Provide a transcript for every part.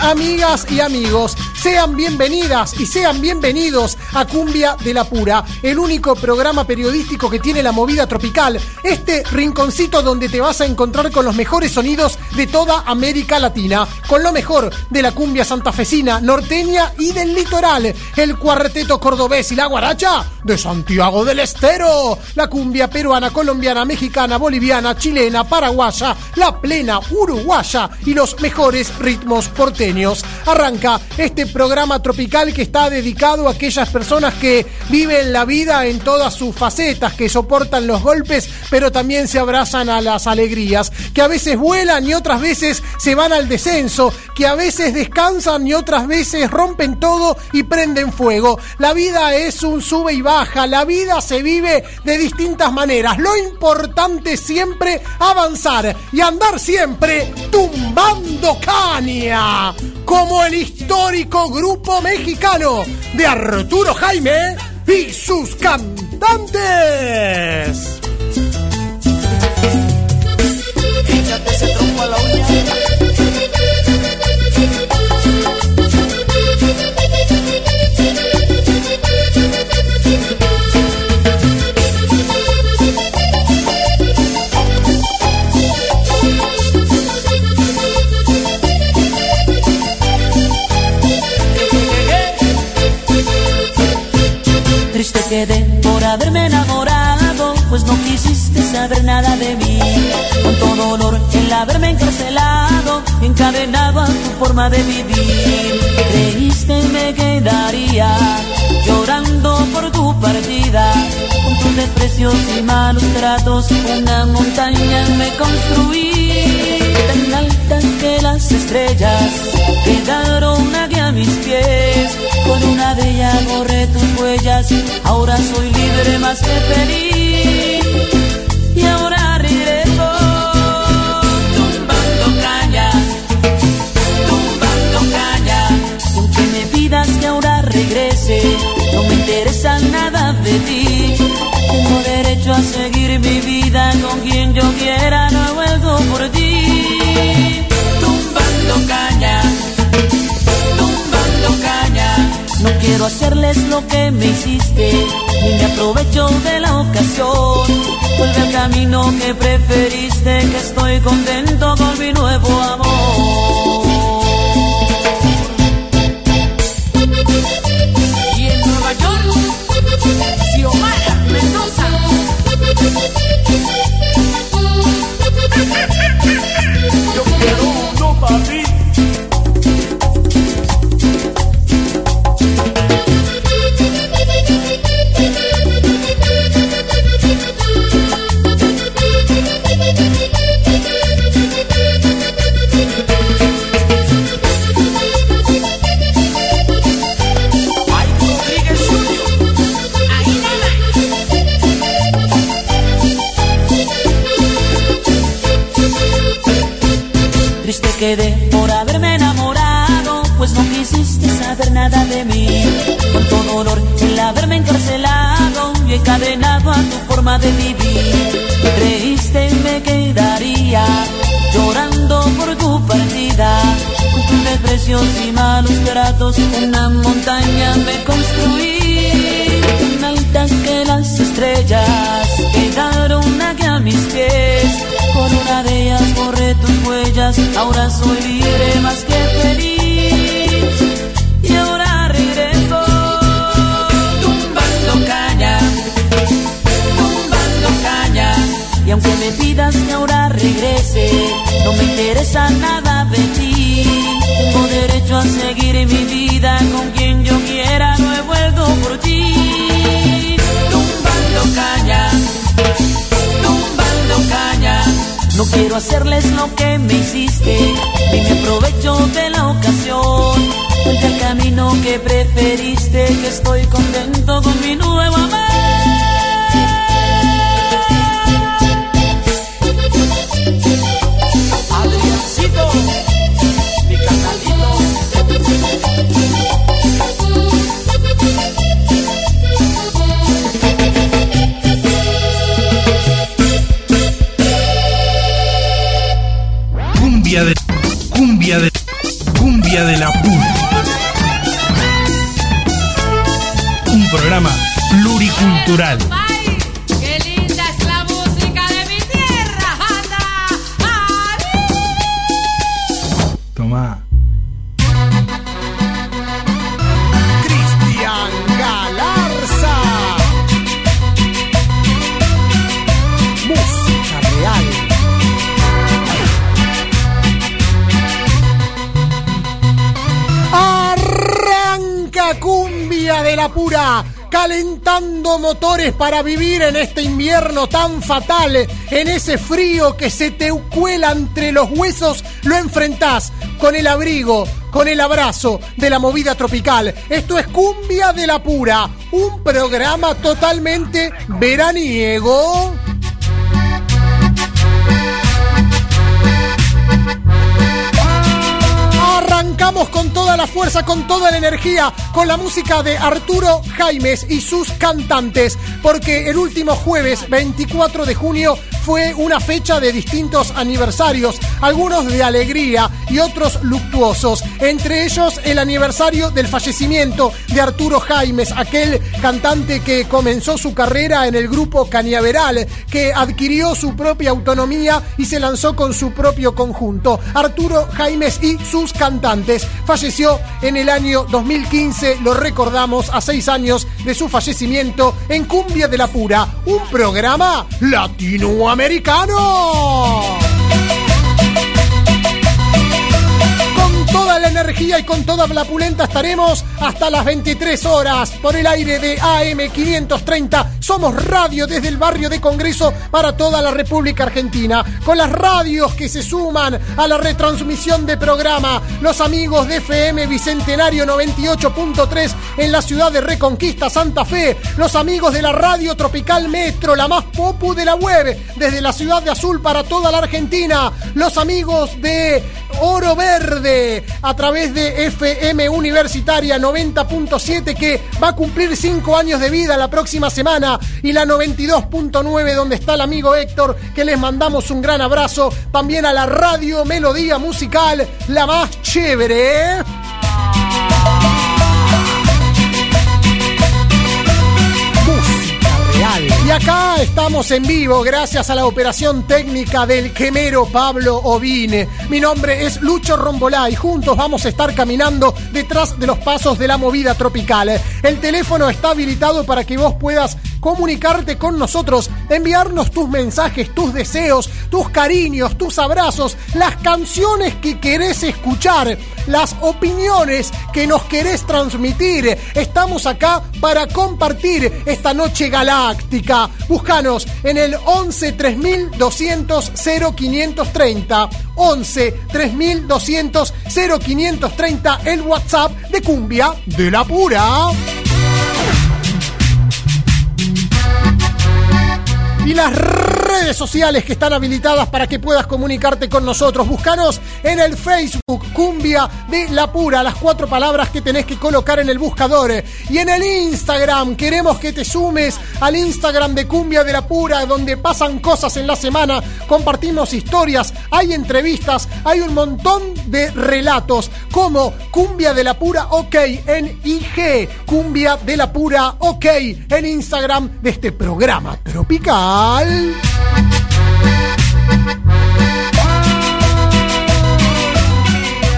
amigas y amigos. Sean bienvenidas y sean bienvenidos a Cumbia de la Pura, el único programa periodístico que tiene la movida tropical, este rinconcito donde te vas a encontrar con los mejores sonidos de toda América Latina, con lo mejor de la cumbia santafesina, norteña y del litoral, el cuarteto cordobés y la guaracha de Santiago del Estero, la cumbia peruana, colombiana, mexicana, boliviana, chilena, paraguaya, la plena uruguaya y los mejores ritmos porteños. Arranca este programa tropical que está dedicado a aquellas personas que viven la vida en todas sus facetas, que soportan los golpes, pero también se abrazan a las alegrías, que a veces vuelan y otras veces se van al descenso, que a veces descansan y otras veces rompen todo y prenden fuego. La vida es un sube y baja, la vida se vive de distintas maneras. Lo importante es siempre avanzar y andar siempre tumbando caña, como el histórico grupo mexicano de Arturo Jaime y sus cantantes. Trompo a la. Triste quedé por haberme enamorado, pues no quisiste saber nada de mí. Cuánto dolor el haberme encarcelado, encadenado a tu forma de vivir. Creíste me quedaría llorando por tu partida. Con tus desprecios y malos tratos, una montaña me construí. Tan alta que las estrellas quedaron aquí a mis pies. Con una de ellas borré tus huellas, ahora soy libre más que feliz. Derecho a seguir mi vida con quien yo quiera, no he vuelto por ti. Tumbando caña, tumbando caña. No quiero hacerles lo que me hiciste, ni me aprovecho de la ocasión. Vuelve al camino que preferiste, que estoy contento con mi nuevo amor. Yo de vivir. Creíste me quedaría llorando por tu partida. Con tus desprecios y malos tratos, una montaña me construí. Tan alta que las estrellas quedaron aquí a mis pies. Con una de ellas borré tus huellas, ahora soy libre más que feliz. Y aunque me pidas que ahora regrese, no me interesa nada de ti. Tengo derecho a seguir mi vida con quien yo quiera, no he vuelto por ti. Tumbando caña, tumbando caña. No quiero hacerles lo que me hiciste, ni me aprovecho de la ocasión. Ponte el camino que preferiste, que estoy contento con mi nuevo amor. Cumbia de la. Un programa pluricultural. Pura. Calentando motores para vivir en este invierno tan fatal, en ese frío que se te cuela entre los huesos, lo enfrentás con el abrigo, con el abrazo de la movida tropical. Esto es Cumbia de la Pura, un programa totalmente veraniego. Con toda la fuerza, con toda la energía, con la música de Arturo Jaimes y sus cantantes, porque el último jueves 24 de junio fue una fecha de distintos aniversarios, algunos de alegría y otros luctuosos, entre ellos el aniversario del fallecimiento de Arturo Jaimes, aquel cantante que comenzó su carrera en el grupo Cañaveral, que adquirió su propia autonomía y se lanzó con su propio conjunto. Arturo Jaimes y sus cantantes. Falleció en el año 2015, lo recordamos a seis años de su fallecimiento en Cumbia de la Pura, un programa latinoamericano. Con toda la energía y con toda la pulenta estaremos hasta las 23 horas por el aire de AM530. Somos radio desde el barrio de Congreso para toda la República Argentina. Con las radios que se suman a la retransmisión de programa. Los amigos de FM Bicentenario 98.3 en la ciudad de Reconquista, Santa Fe. Los amigos de la Radio Tropical Metro, la más popu de la web, desde la ciudad de Azul para toda la Argentina. Los amigos de Oro Verde a través de FM Universitaria 90.7 que va a cumplir 5 años de vida la próxima semana y la 92.9 donde está el amigo Héctor que les mandamos un gran abrazo también a la Radio Melodía Musical la más chévere. Y acá estamos en vivo gracias a la operación técnica del quemero Pablo Ovine. Mi nombre es Lucho Rombolá y juntos vamos a estar caminando detrás de los pasos de la movida tropical. El teléfono está habilitado para que vos puedas comunicarte con nosotros, enviarnos tus mensajes, tus deseos, tus cariños, tus abrazos, las canciones que querés escuchar, las opiniones que nos querés transmitir. Estamos acá para compartir esta noche galáctica. Búscanos en el 11 3200 0530. 11 3200 0530 el WhatsApp de Cumbia de la Pura. Y las redes sociales que están habilitadas para que puedas comunicarte con nosotros. Búscanos en el Facebook Cumbia de la Pura, las cuatro palabras que tenés que colocar en el buscador. Y en el Instagram, queremos que te sumes al Instagram de Cumbia de la Pura, donde pasan cosas en la semana, compartimos historias, hay entrevistas, hay un montón de relatos, como Cumbia de la Pura OK en IG, Cumbia de la Pura OK en Instagram de este programa tropical.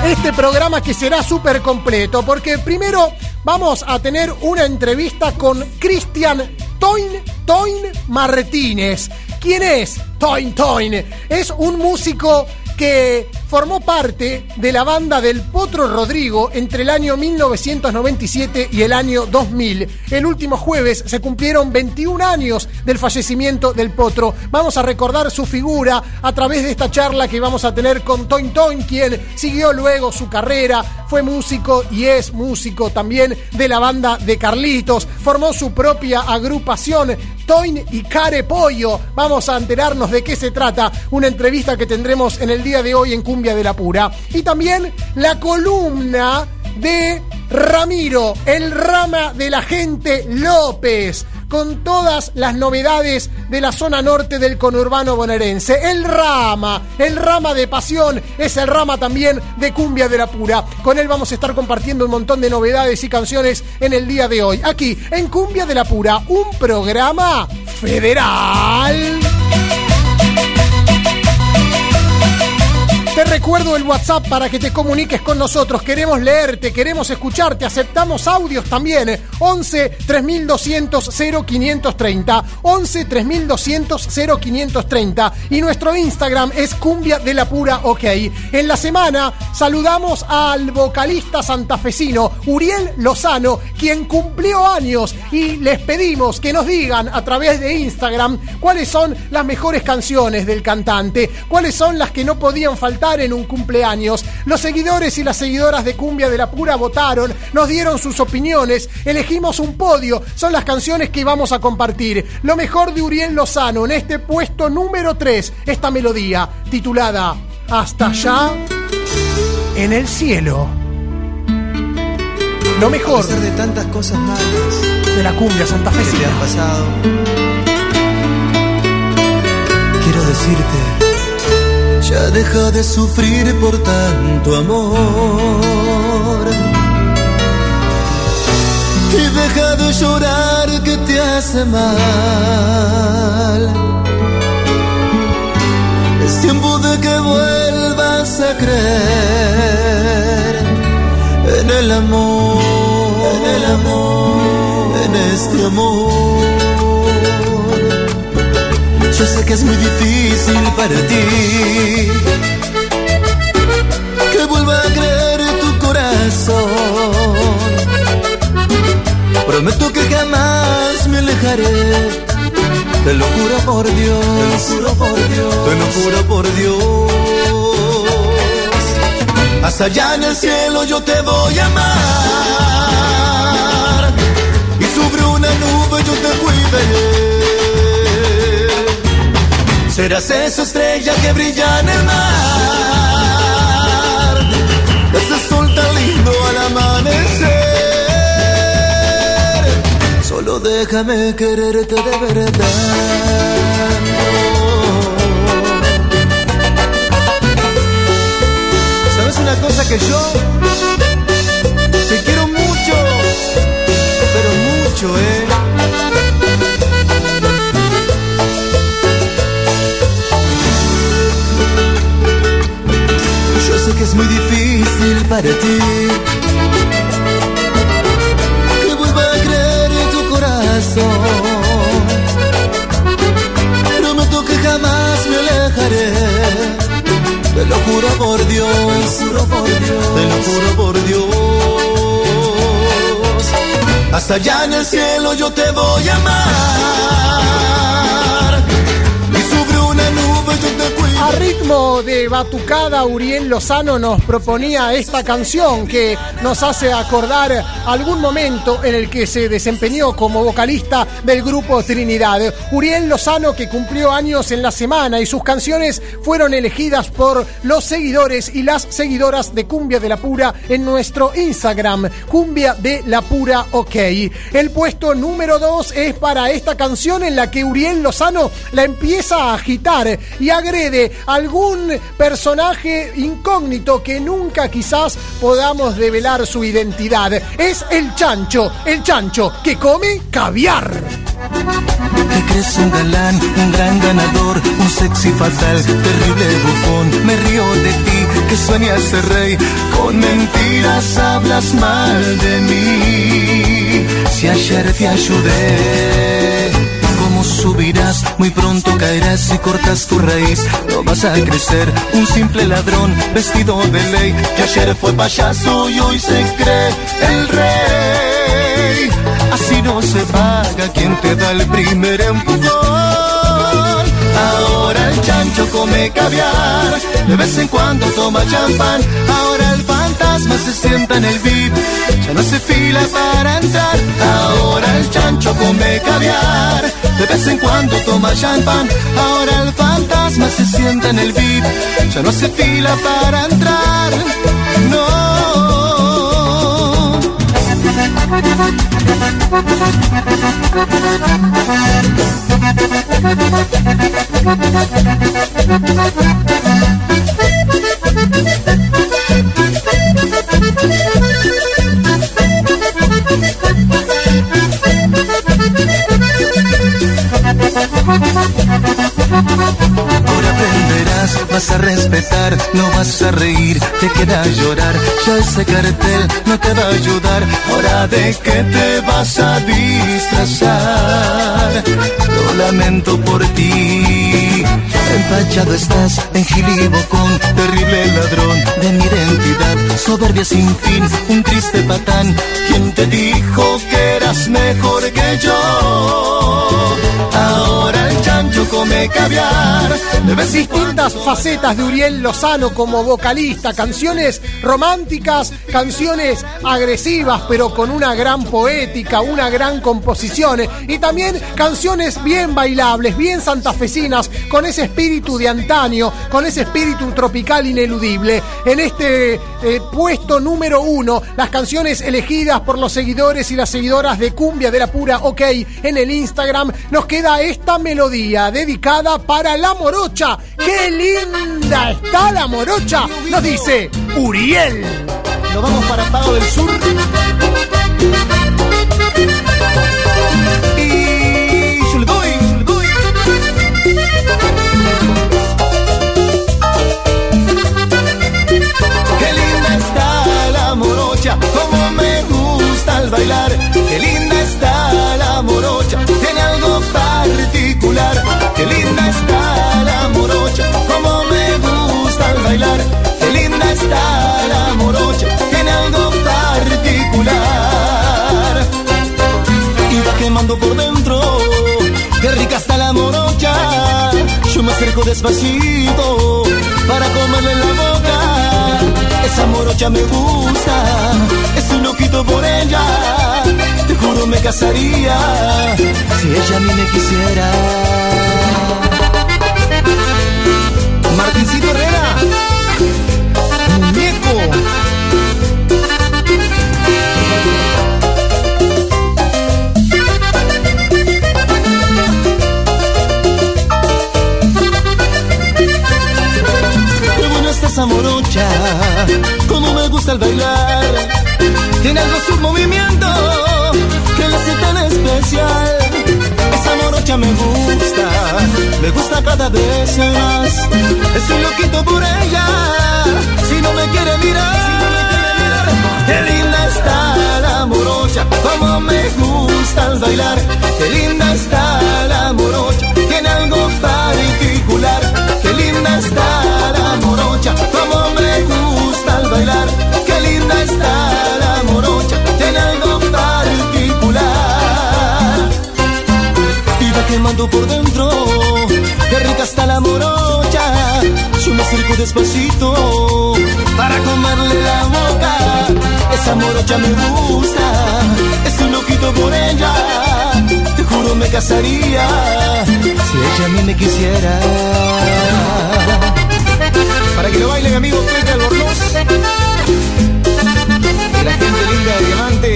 Este programa que será súper completo, porque primero vamos a tener una entrevista con Cristian Toin Toin Martínez. ¿Quién es Toin Toin? Es un músico que formó parte de la banda del Potro Rodrigo entre el año 1997 y el año 2000. El último jueves se cumplieron 21 años del fallecimiento del Potro. Vamos a recordar su figura a través de esta charla que vamos a tener con Toin Toin, quien siguió luego su carrera, fue músico y es músico también de la banda de Carlitos, formó su propia agrupación Toin y Care Pollo. Vamos a enterarnos de qué se trata. Una entrevista que tendremos en el día de hoy en Cumbia de la Pura. Y también la columna de Ramiro, el rama de la gente López, con todas las novedades de la zona norte del conurbano bonaerense. El rama, el rama de pasión, es el rama también de Cumbia de la Pura. Con él vamos a estar compartiendo un montón de novedades y canciones en el día de hoy. Aquí, en Cumbia de la Pura, un programa federal. Te recuerdo el WhatsApp para que te comuniques con nosotros. Queremos leerte, queremos escucharte, aceptamos audios también. 11 3200 0530. 11 3200 0530. Y nuestro Instagram es Cumbia de la Pura OK. En la semana saludamos al vocalista santafesino Uriel Lozano, quien cumplió años y les pedimos que nos digan a través de Instagram cuáles son las mejores canciones del cantante, cuáles son las que no podían faltar en un cumpleaños. Los seguidores y las seguidoras de Cumbia de la Pura votaron, nos dieron sus opiniones, elegimos un podio, son las canciones que vamos a compartir. Lo mejor de Uriel Lozano en este puesto número 3, esta melodía titulada Hasta allá en el cielo. Lo A mejor pesar de tantas cosas malas de la cumbia que te santafesina. han pasado, quiero decirte, ya deja de sufrir por tanto amor. Y deja de llorar que te hace mal. Es tiempo de que vuelvas a creer en el amor, en el amor, en este amor. Yo sé que es muy difícil para ti que vuelva a creer tu corazón. Prometo que jamás me alejaré. Te lo juro por Dios, te lo juro por Dios, te lo juro por Dios. Hasta allá en el cielo yo te voy a amar. Y sobre una nube yo te cuidaré. Serás esa estrella que brilla en el mar. Ese sol tan lindo al amanecer. Solo déjame quererte de verdad. ¿Sabes una cosa que yo Te lo juro por Dios. Hasta allá en el cielo yo te voy a amar. A ritmo de batucada, Uriel Lozano nos proponía esta canción que nos hace acordar algún momento en el que se desempeñó como vocalista del grupo Trinidad. Uriel Lozano que cumplió años en la semana y sus canciones fueron elegidas por los seguidores y las seguidoras de Cumbia de la Pura en nuestro Instagram, Cumbia de la Pura OK. El puesto número 2 es para esta canción en la que Uriel Lozano la empieza a agitar y agrede algún personaje incógnito que nunca quizás podamos develar su identidad. Es el chancho, el chancho que come caviar. Te crees un galán, un gran ganador, un sexy fatal, terrible bufón. Me río de ti, que sueñas ser rey. Con mentiras hablas mal de mí. Si ayer te ayudé, ¿cómo subirás? Muy pronto caerás si cortas tu raíz. No vas a crecer, un simple ladrón vestido de ley. Que ayer fue payaso y hoy se cree el rey. Así no se paga quien te da el primer empujón. Ahora el chancho come caviar, de vez en cuando toma champán. Ahora el se sienta en el VIP, ya no se fila para entrar. Ahora el chancho come caviar, de vez en cuando toma champán. Ahora el fantasma se sienta en el VIP, ya no se fila para entrar. No. vas a respetar, no vas a reír, te queda llorar. Ya ese cartel no te va a ayudar. Ahora de qué te vas a disfrazar. Lo lamento por ti. Empachado estás en Gilibocón, terrible ladrón de mi identidad. Soberbia sin fin, un triste patán. ¿Quién te dijo que eras mejor que yo? De distintas facetas de Uriel Lozano como vocalista, canciones románticas, canciones agresivas, pero con una gran poética, una gran composición, y también canciones bien bailables, bien santafesinas, con ese espíritu de antaño, con ese espíritu tropical ineludible. En este eh, puesto número uno, las canciones elegidas por los seguidores y las seguidoras de Cumbia de la Pura OK en el Instagram, nos queda esta melodía dedicada para la morocha. ¡Qué linda está la morocha! Nos dice Uriel. Nos vamos para Pago del Sur. Y. Qué linda está la morocha, como me gusta al bailar. Bailar. Qué linda está la morocha, tiene algo particular. Y va quemando por dentro, qué rica está la morocha. Yo me acerco despacito para comerle la boca. Esa morocha me gusta, estoy loquito por ella. Te juro me casaría si ella a mí me quisiera. Martincito Herrera, muñeco. Qué buena está esa morocha, como me gusta el bailar. Tiene algo su movimiento que la hace tan especial. Esa morocha me gusta, me gusta cada vez más. Estoy loquito por ella, si no me quiere mirar. Qué linda está la morocha, como me gusta el bailar. Qué linda está la morocha, tiene algo particular. Qué linda está la morocha, como me gusta el bailar. Qué linda está la morocha, quemando por dentro, qué rica está la morocha. Yo me acerco despacito para comerle la boca. Esa morocha me gusta, estoy loquito por ella. Te juro me casaría si ella a mí me quisiera. Para que lo baile mi amigo Pepe Albornoz. Y la gente linda de Diamante.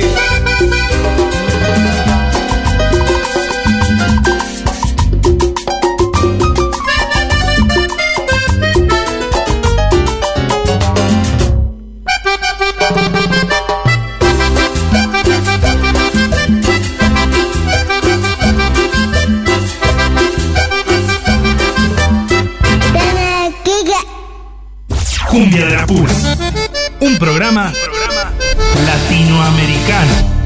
Programa latinoamericano.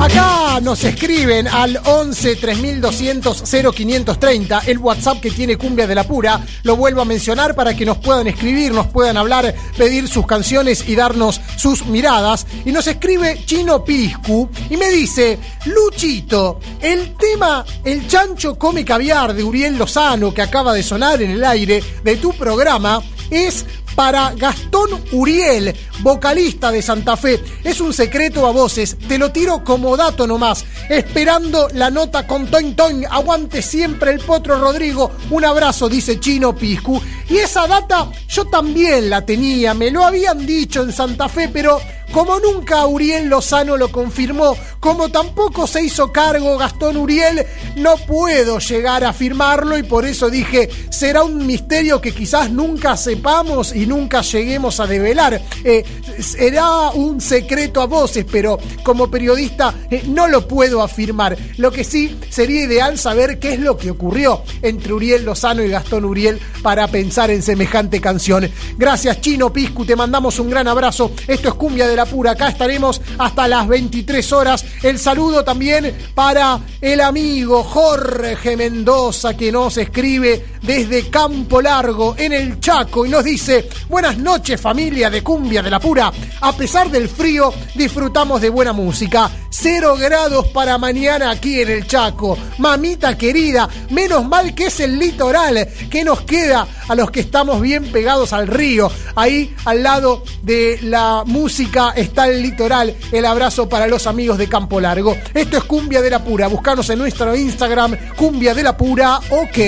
Acá nos escriben al 11 3200 0530, el WhatsApp que tiene Cumbia de la Pura. Lo vuelvo a mencionar para que nos puedan escribir, nos puedan hablar, pedir sus canciones y darnos sus miradas. Y nos escribe Chino Piscu y me dice: Luchito, el tema El chancho come caviar de Uriel Lozano que acaba de sonar en el aire de tu programa es para Gastón Uriel, vocalista de Santa Fe. Es un secreto a voces, te lo tiro como dato nomás, esperando la nota con Toin Toin. Aguante siempre el potro Rodrigo. Un abrazo, dice Chino Piscu. Y esa data yo también la tenía, me lo habían dicho en Santa Fe, pero como nunca Uriel Lozano lo confirmó, como tampoco se hizo cargo Gastón Uriel, no puedo llegar a afirmarlo y por eso dije, será un misterio que quizás nunca sepamos y nunca lleguemos a develar. Eh, será un secreto a voces, pero como periodista eh, no lo puedo afirmar. Lo que sí sería ideal saber qué es lo que ocurrió entre Uriel Lozano y Gastón Uriel para pensar en semejante canción. Gracias Chino Piscu, te mandamos un gran abrazo. Esto es Cumbia de la Pura. Acá estaremos hasta las 23 horas. El saludo también para el amigo Jorge Mendoza que nos escribe desde Campo Largo en el Chaco y nos dice, buenas noches familia de Cumbia de la Pura. A pesar del frío, disfrutamos de buena música. Cero grados para mañana aquí en el Chaco. Mamita querida, menos mal que es el litoral que nos queda a los que estamos bien pegados al río. Ahí al lado de la música está el litoral. El abrazo para los amigos de Campo Largo. Esto es Cumbia de la Pura. Buscanos en nuestro Instagram, Cumbia de la Pura. Ok.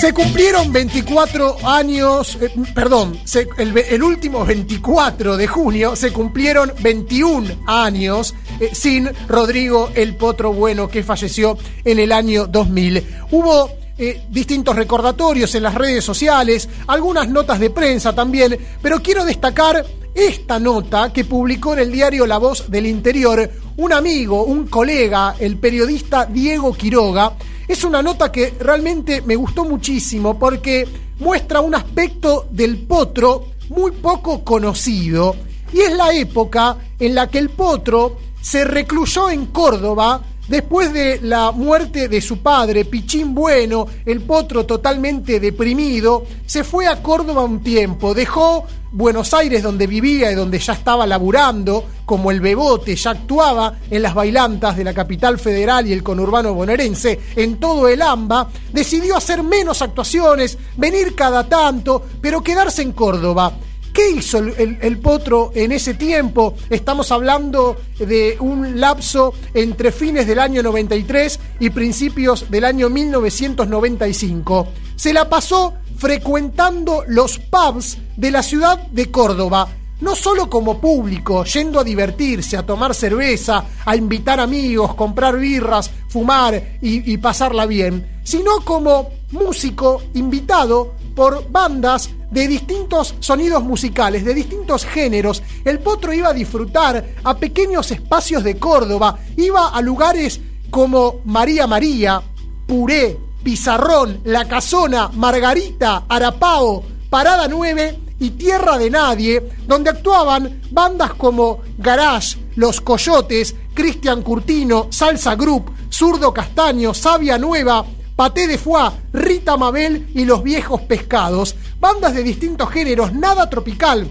Se cumplieron 24 años, eh, perdón, el último 24 de junio se cumplieron 21 años eh, sin Rodrigo el Potro Bueno que falleció en el año 2000. Hubo eh, distintos recordatorios en las redes sociales, algunas notas de prensa también, pero quiero destacar esta nota que publicó en el diario La Voz del Interior un amigo, un colega, el periodista Diego Quiroga. Es una nota que realmente me gustó muchísimo porque muestra un aspecto del potro muy poco conocido. Y es la época en la que el potro se recluyó en Córdoba Después de la muerte de su padre, Pichín Bueno, el potro totalmente deprimido, se fue a Córdoba un tiempo, dejó Buenos Aires donde vivía y donde ya estaba laburando, como el Bebote, ya actuaba en las bailantas de la capital federal y el conurbano bonaerense, en todo el AMBA, decidió hacer menos actuaciones, venir cada tanto, pero quedarse en Córdoba. ¿Qué hizo el, potro en ese tiempo? Estamos hablando de un lapso entre fines del año 93 y principios del año 1995. Se la pasó frecuentando los pubs de la ciudad de Córdoba. No solo como público, yendo a divertirse, a tomar cerveza, a invitar amigos, comprar birras, fumar y pasarla bien, sino como músico invitado por bandas de distintos sonidos musicales, de distintos géneros. El potro iba a disfrutar a pequeños espacios de Córdoba, iba a lugares como María María, Puré, Pizarrón, La Casona, Margarita, Arapao, Parada 9 y Tierra de Nadie, donde actuaban bandas como Garage, Los Coyotes, Cristian Curtino, Salsa Group, Zurdo Castaño, Sabia Nueva, Paté de Foie, Rita Mabel y Los Viejos Pescados, bandas de distintos géneros, nada tropical.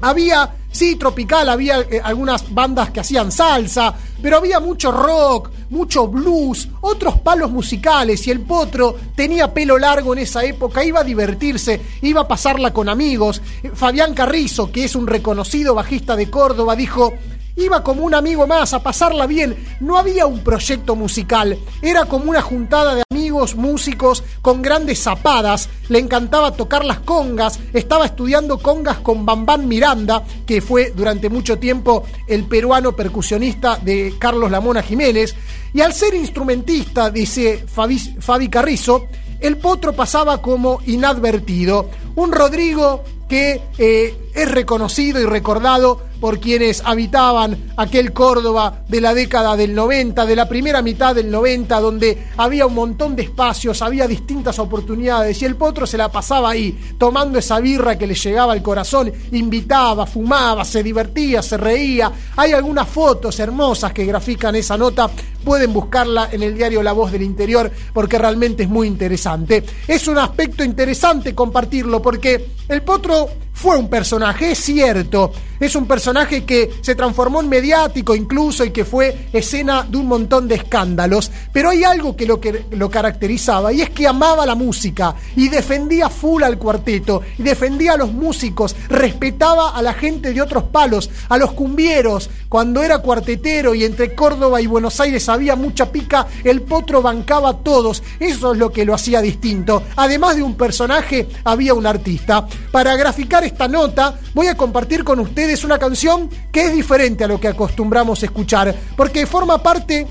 Había Sí, tropical, había eh, algunas bandas que hacían salsa, pero había mucho rock, mucho blues, otros palos musicales y el potro tenía pelo largo en esa época, iba a divertirse, iba a pasarla con amigos. Fabián Carrizo, que es un reconocido bajista de Córdoba, dijo, Iba como un amigo más a pasarla bien. No había un proyecto musical. Era como una juntada de amigos, músicos, con grandes zapadas. Le encantaba tocar las congas. Estaba estudiando congas con Bambán Miranda, que fue durante mucho tiempo el peruano percusionista de Carlos Lamona Jiménez. Y al ser instrumentista, dice Fabi, Fabi Carrizo, el potro pasaba como inadvertido. Un Rodrigo que eh, es reconocido y recordado por quienes habitaban aquel Córdoba de la década del 90, de la primera mitad del 90, donde había un montón de espacios, había distintas oportunidades y el potro se la pasaba ahí, tomando esa birra que le llegaba al corazón, invitaba, fumaba, se divertía, se reía. Hay algunas fotos hermosas que grafican esa nota, pueden buscarla en el diario La Voz del Interior porque realmente es muy interesante. Es un aspecto interesante compartirlo porque el potro fue un personaje, es cierto, es un personaje que se transformó en mediático incluso y que fue escena de un montón de escándalos, pero hay algo que lo, que lo caracterizaba y es que amaba la música y defendía full al cuarteto y defendía a los músicos, respetaba a la gente de otros palos, a los cumbieros, cuando era cuartetero y entre Córdoba y Buenos Aires había mucha pica, el potro bancaba a todos, eso es lo que lo hacía distinto. Además de un personaje, había un artista. Para graficar esta nota, voy a compartir con ustedes una canción que es diferente a lo que acostumbramos escuchar, porque forma parte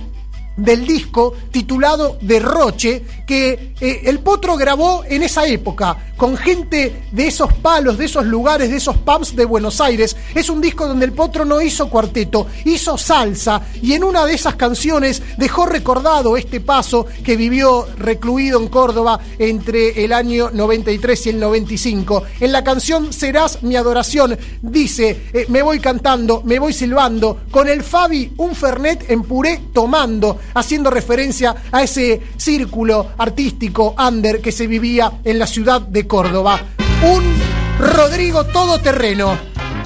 del disco titulado Derroche, que eh, el Potro grabó en esa época, con gente de esos palos, de esos lugares, de esos pubs de Buenos Aires. Es un disco donde el Potro no hizo cuarteto, hizo salsa, y en una de esas canciones dejó recordado este paso que vivió recluido en Córdoba entre el año 93 y el 95. En la canción Serás mi adoración, dice, eh, me voy cantando, me voy silbando, con el Fabi un Fernet en puré tomando haciendo referencia a ese círculo artístico under que se vivía en la ciudad de Córdoba. Un Rodrigo todoterreno,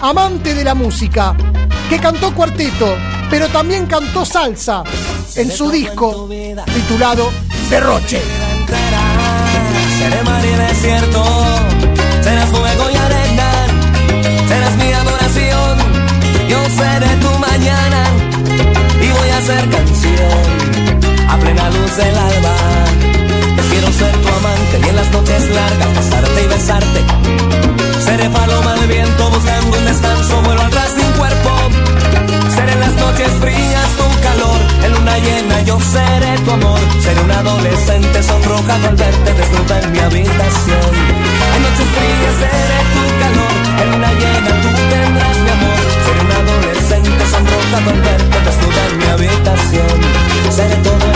amante de la música, que cantó cuarteto, pero también cantó salsa en su disco titulado Derroche. Serás y serás mi adoración, yo seré tu mañana y voy a hacer canción a plena luz del alba. Quiero ser tu amante y en las noches largas pasarte y besarte. Seré paloma del viento buscando un descanso, vuelo atrás de un cuerpo. Seré en las noches frías tu calor, en luna llena yo seré tu amor. Seré un adolescente sonrojado al verte desnuda en mi habitación. En noches frías seré tu calor, en luna llena tú tendrás mi amor. Seré un adolescente sonrojado al verte desnuda en mi habitación. Seré todo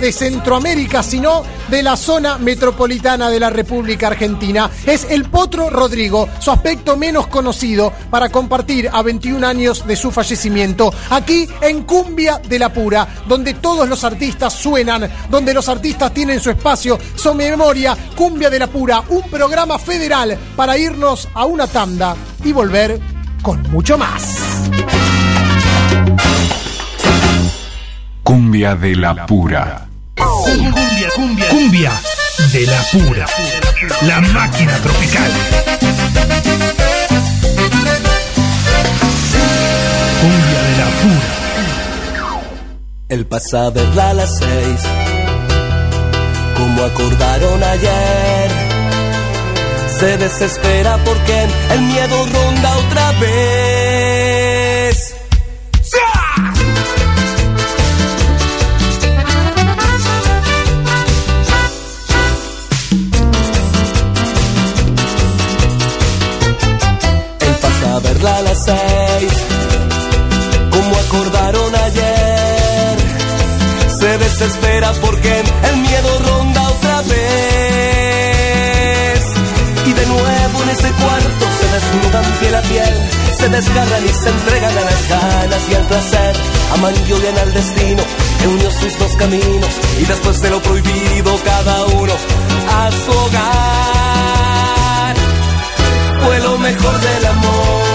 de Centroamérica, sino de la zona metropolitana de la República Argentina. Es el Potro Rodrigo, su aspecto menos conocido, para compartir a 21 años de su fallecimiento. Aquí en Cumbia de la Pura, donde todos los artistas suenan, donde los artistas tienen su espacio, su memoria, Cumbia de la Pura, un programa federal para irnos a una tanda y volver con mucho más. Cumbia de la pura. Cumbia, cumbia, cumbia de la pura. La máquina tropical. Cumbia de la pura. El pasado a las seis, como acordaron ayer. Se desespera porque el miedo ronda otra vez. Como acordaron ayer. Se desespera porque el miedo ronda otra vez. Y de nuevo en ese cuarto se desnudan piel a piel, se desgarran y se entregan a las ganas y al placer. Aman y odian al destino que sus dos caminos y después de lo prohibido cada uno a su hogar. Fue lo mejor del amor,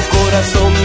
tu corazón.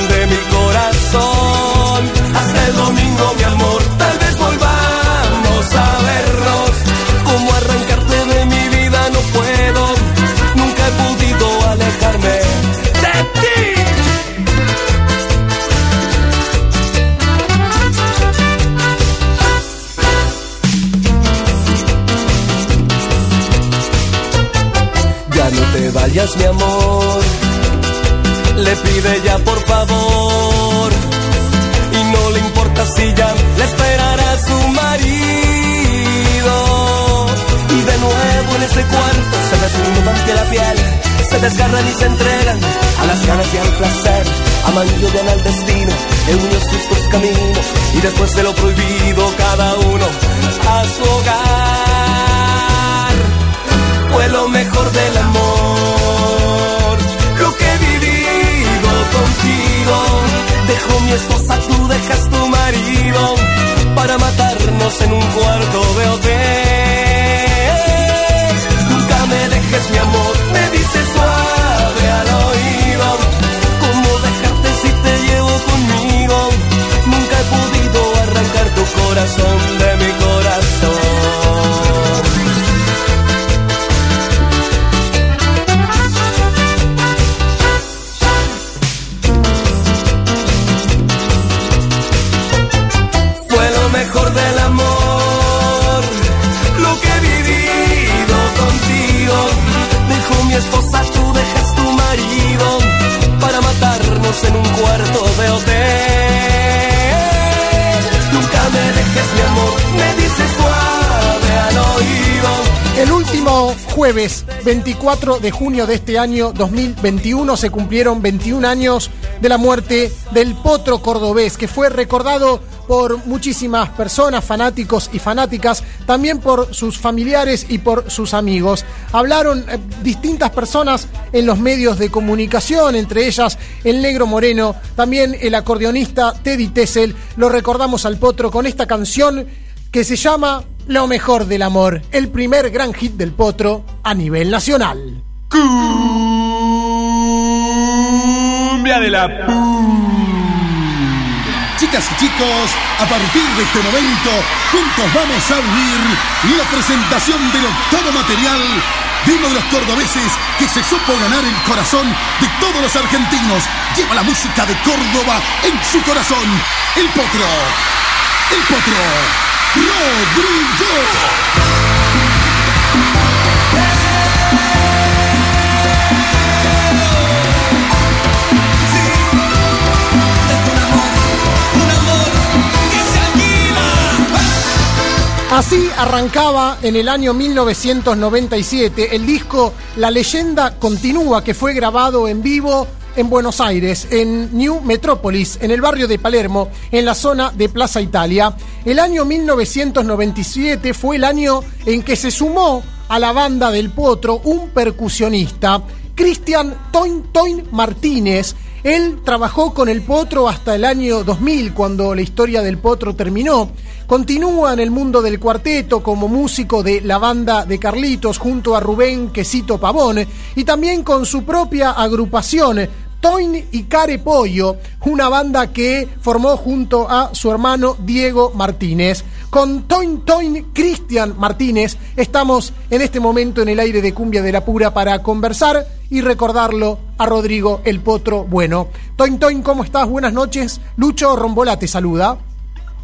Desgarran y se entregan a las ganas y al placer. Aman y al destino que unió sus dos caminos. Y después de lo prohibido, cada uno a su hogar fue lo mejor del amor. Lo que he vivido contigo. Dejo mi esposa, tú dejas tu marido para matarnos en un cuarto de hotel. Corazón de mi corazón. fue lo mejor del amor, lo que he vivido contigo. Dejo mi esposa, tú dejas tu marido para matarnos en un cuarto de hotel. El último jueves 24 de junio de este año 2021 se cumplieron 21 años de la muerte del potro cordobés, que fue recordado por muchísimas personas, fanáticos y fanáticas, también por sus familiares y por sus amigos. Hablaron eh, distintas personas en los medios de comunicación, entre ellas el negro Moreno, también el acordeonista Teddy Tessel. Lo recordamos al potro con esta canción que se llama Lo mejor del amor, el primer gran hit del potro a nivel nacional. Cumbia de la Chicas y chicos, a partir de este momento, juntos vamos a vivir la presentación del octavo material de uno de los cordobeses que se supo ganar el corazón de todos los argentinos. Lleva la música de Córdoba en su corazón. El potro. El potro. Rodrigo. Así arrancaba en el año 1997 el disco La leyenda continúa que fue grabado en vivo en Buenos Aires, en New Metropolis, en el barrio de Palermo, en la zona de Plaza Italia. El año 1997 fue el año en que se sumó a la banda del Potro un percusionista, Cristian Toin Toin Martínez. Él trabajó con el Potro hasta el año 2000, cuando la historia del Potro terminó. Continúa en el mundo del cuarteto como músico de la banda de Carlitos junto a Rubén Quesito Pavón y también con su propia agrupación Toin y Care Pollo, una banda que formó junto a su hermano Diego Martínez. Con Toin Toin Cristian Martínez estamos en este momento en el aire de Cumbia de la Pura para conversar y recordarlo a Rodrigo el Potro Bueno. Toin Toin, ¿cómo estás? Buenas noches. Lucho Rombola te saluda.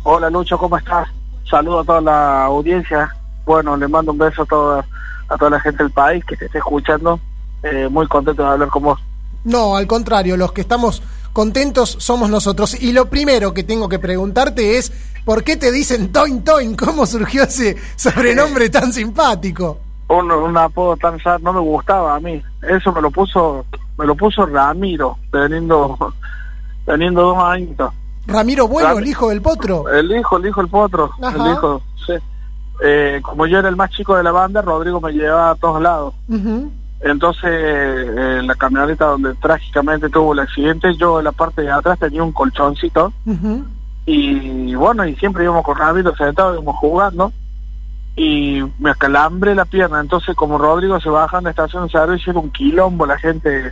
Hola Lucho, ¿cómo estás? Saludo a toda la audiencia. Bueno, le mando un beso a toda, a toda la gente del país que te esté escuchando. Eh, muy contento de hablar con vos. No, al contrario, los que estamos contentos somos nosotros. Y lo primero que tengo que preguntarte es, ¿por qué te dicen Toin Toin? ¿Cómo surgió ese sobrenombre tan simpático? Un, un apodo tan sad no me gustaba a mí. Eso me lo puso, me lo puso Ramiro, teniendo, teniendo dos años. Ramiro Bueno, el hijo del potro. El hijo, el hijo del potro. Ajá. El hijo, sí. Eh, como yo era el más chico de la banda, Rodrigo me llevaba a todos lados. Ujú. Entonces, eh, la camioneta donde trágicamente tuvo el accidente, yo en la parte de atrás tenía un colchoncito y bueno, y siempre íbamos con Ramiro sentado, íbamos jugando y me acalambré la pierna. Entonces, como Rodrigo se baja en la estación de servicio, era un quilombo, la gente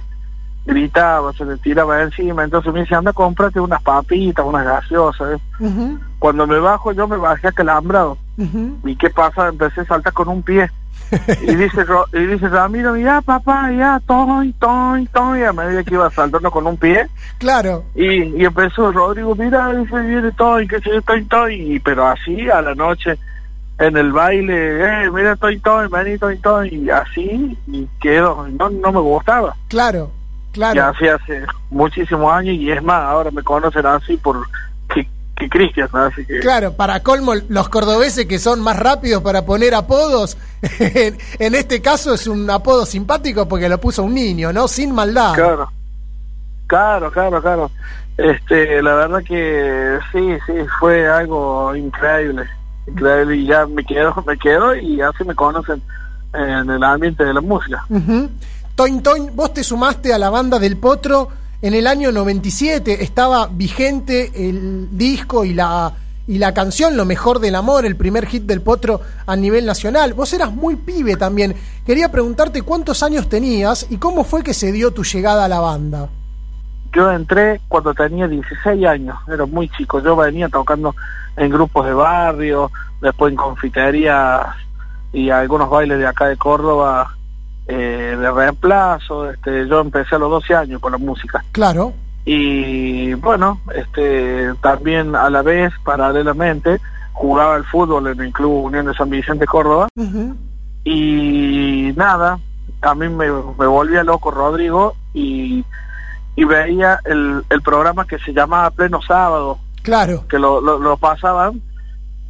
gritaba, se le tiraba encima. Entonces me dice, anda, cómprate unas papitas, unas gaseosas. ¿eh? Cuando me bajo, yo me bajé acalambrado. ¿Y qué pasa? Empecé a saltar con un pie. Y dice y dice Ramiro, ya papá, ya, toy, toy, toy, a medida que iba saltando con un pie. Claro. Y, y empezó Rodrigo, mira, dice, viene toy, que se toy, toy. Y, pero así, a la noche, en el baile, eh, mira, toy, toy, vení, toy, toy. Y así, y quedó, no, no me gustaba. Claro, Y claro. así hace muchísimos años, y es más, ahora me conocen así por que, que Cristian, así que... Claro, para colmo, los cordobeses que son más rápidos para poner apodos, en, en este caso es un apodo simpático porque lo puso un niño, ¿no? Sin maldad. Claro, claro, claro, claro. Este, la verdad que sí, sí, fue algo increíble, increíble y ya me quedo, me quedo y así me conocen en el ambiente de la música. Ujú. Toin Toin, vos te sumaste a la banda del Potro en el año 97, estaba vigente el disco y la, y la canción Lo mejor del amor, el primer hit del Potro a nivel nacional. Vos eras muy pibe también. Quería preguntarte cuántos años tenías y cómo fue que se dio tu llegada a la banda. Yo entré cuando tenía 16 años, era muy chico, yo venía tocando en grupos de barrio, después en confiterías y algunos bailes de acá de Córdoba eh, de reemplazo, este, yo empecé a los 12 años con la música. Claro. y bueno este también a la vez paralelamente jugaba al fútbol en el club Unión de San Vicente Córdoba y nada a mí me, me volvía loco Rodrigo y, y veía el, el programa que se llamaba Pleno Sábado Claro. que lo, lo, lo pasaban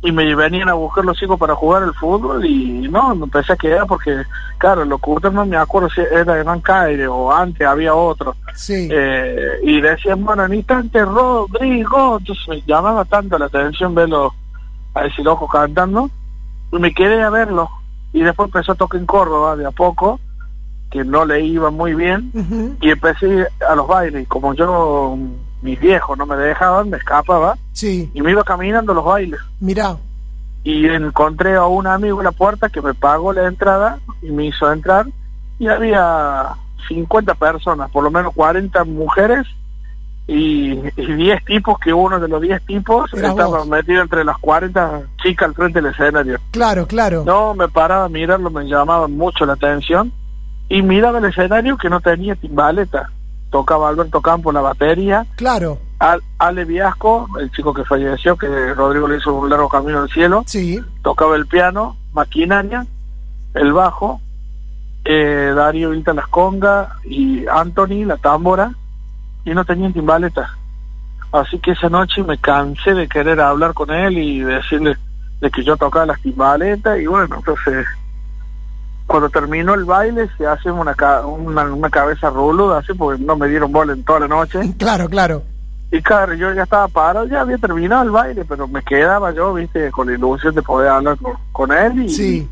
y me venían a buscar los chicos para jugar el fútbol y no, me empecé a quedar porque claro, el locutor no me acuerdo si era Hernán Caire o antes había otro. Sí. eh, y decían, bueno, ni tanto Rodrigo, entonces me llamaba tanto la atención verlo a ese loco cantando, y me quedé a verlo, y después empezó a tocar en Córdoba de a poco, que no le iba muy bien, y empecé a los bailes, como yo, mis viejos no me dejaban, me escapaba, Sí. y me iba caminando a los bailes, Mirá. y encontré a un amigo en la puerta que me pagó la entrada, y me hizo entrar, y había 50 personas, por lo menos 40 mujeres y, y 10 tipos, que uno de los 10 tipos estaba vos. metido entre las 40 chicas al frente del escenario. Claro, claro. No, me paraba a mirarlo, me llamaba mucho la atención y miraba el escenario que no tenía timbaleta. Tocaba Alberto Campo la batería, Claro. Al- Ale Viasco, el chico que falleció, que Rodrigo le hizo un largo camino al cielo, Sí. tocaba el piano, maquinaria, el bajo, eh, Darío Vilta las congas y Anthony la tambora y no tenían timbaleta. Así que esa noche me cansé de querer hablar con él y decirle de que yo tocaba las timbaletas y bueno, entonces cuando terminó el baile se hace una, ca- una, una cabeza ruluda, así porque no me dieron bola en toda la noche. Claro, claro. Y claro, yo ya estaba parado, ya había terminado el baile, pero me quedaba yo, viste, con la ilusión de poder hablar con, con él. Y, Sí.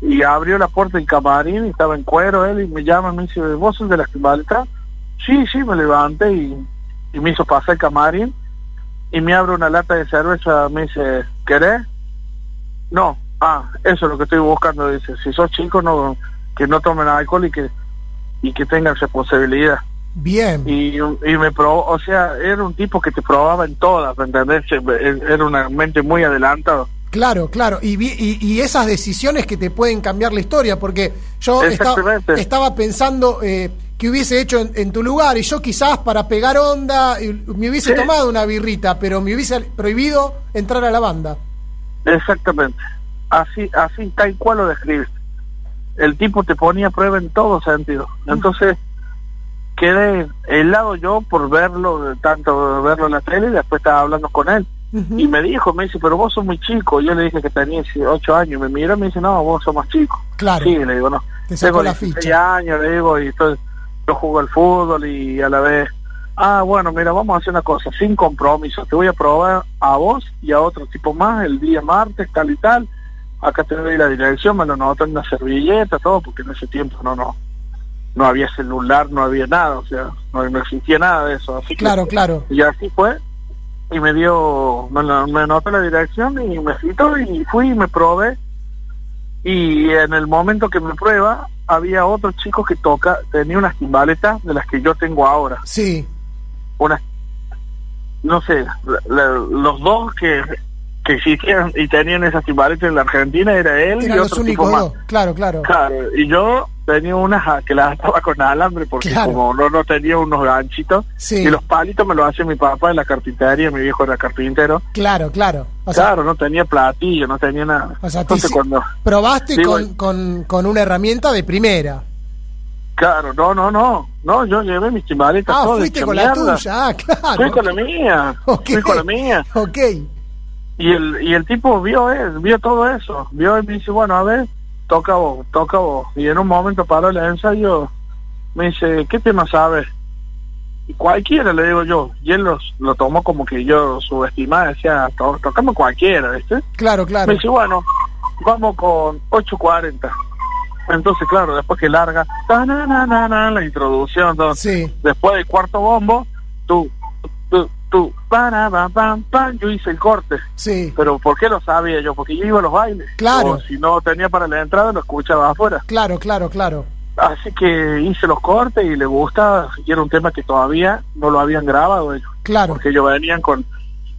y abrió la puerta del camarín y estaba en cuero él y me llama y me dice, ¿vos sos de las timbaletas? Sí, sí, me levanté y, y me hizo pasar el camarín y me abre una lata de cerveza, me dice, ¿querés? No, ah, eso es lo que estoy buscando, dice, si sos chico, no que no tomen alcohol y que y que tengan responsabilidad. Bien. Y, y me probó, o sea, era un tipo que te probaba en todas, ¿me entendés? Era una mente muy adelantada. Claro, claro. Y, vi- y, y esas decisiones que te pueden cambiar la historia, porque yo estaba pensando eh, que hubiese hecho en, en tu lugar y yo quizás para pegar onda me hubiese Sí. tomado una birrita, pero me hubiese prohibido entrar a la banda. Exactamente. Así, así tal cual lo describes. El tipo te ponía a prueba en todo sentido. Entonces, quedé helado yo por verlo, tanto verlo en la tele y después estaba hablando con él. Y me dijo, me dice, pero vos sos muy chico. Yo le dije que tenía 8 años. Me mira y me dice, no, vos sos más chico. Claro. Sí, le digo, no. Te Tengo la 16 ficha. años, le digo, y estoy, yo juego al fútbol y a la vez... Ah, bueno, mira, vamos a hacer una cosa, sin compromiso. Te voy a probar a vos y a otro tipo más el día martes, tal y tal. Acá te doy la dirección, me lo noto en una servilleta, todo, porque en ese tiempo no, no, no había celular, no había nada, o sea, no, no existía nada de eso. Así que- Claro, claro. y así fue. Y me dio, me, lo- me anotó la dirección y me citó y fui y me probé. Y en el momento que me prueba, había otro chico que toca, tenía unas timbaletas de las que yo tengo ahora. Sí. Unas, no sé, la- la- los dos que, que existían y tenían esas timbaletas en la Argentina era él y los otro tipo únicos más. Claro, claro. Claro, y yo tenía unas que las ataba con alambre porque Claro. como no, no tenía unos ganchitos Sí. y los palitos me los hacía mi papá en la carpintería, mi viejo era carpintero. Claro, claro. O sea, claro, no tenía platillo, no tenía nada. o sea, Entonces cuando, probaste Digo, con, con, con una herramienta de primera. claro, no, no, no, no, yo llevé mis timbaletas Ah, todas fuiste con la tuya. Ah, claro. Fui con la mía, Ok. fui con la mía. Ok. Y el, y el tipo vio él, vio todo eso, vio y me dice, bueno, a ver, toca vos, toca vos. Y en un momento paró el ensayo, me dice, ¿qué tema sabes? Y cualquiera, le digo yo. Y él los, lo tomó como que yo subestimaba, decía, "To- tocamos cualquiera, ¿viste? Claro, claro. Me dice, bueno, vamos con 8.40. Entonces, claro, después que larga, ta, na, na, na, na, la introducción, todo. después del cuarto bombo, tú, tú, para, pam, pam, pam, yo hice el corte. Sí. Pero ¿por qué lo sabía yo? Porque yo iba a los bailes. Claro. O si no tenía para la entrada, lo escuchaba afuera. Claro, claro, claro. Así que hice los cortes y le gusta, y era un tema que todavía no lo habían grabado ellos. Claro. Porque ellos venían con,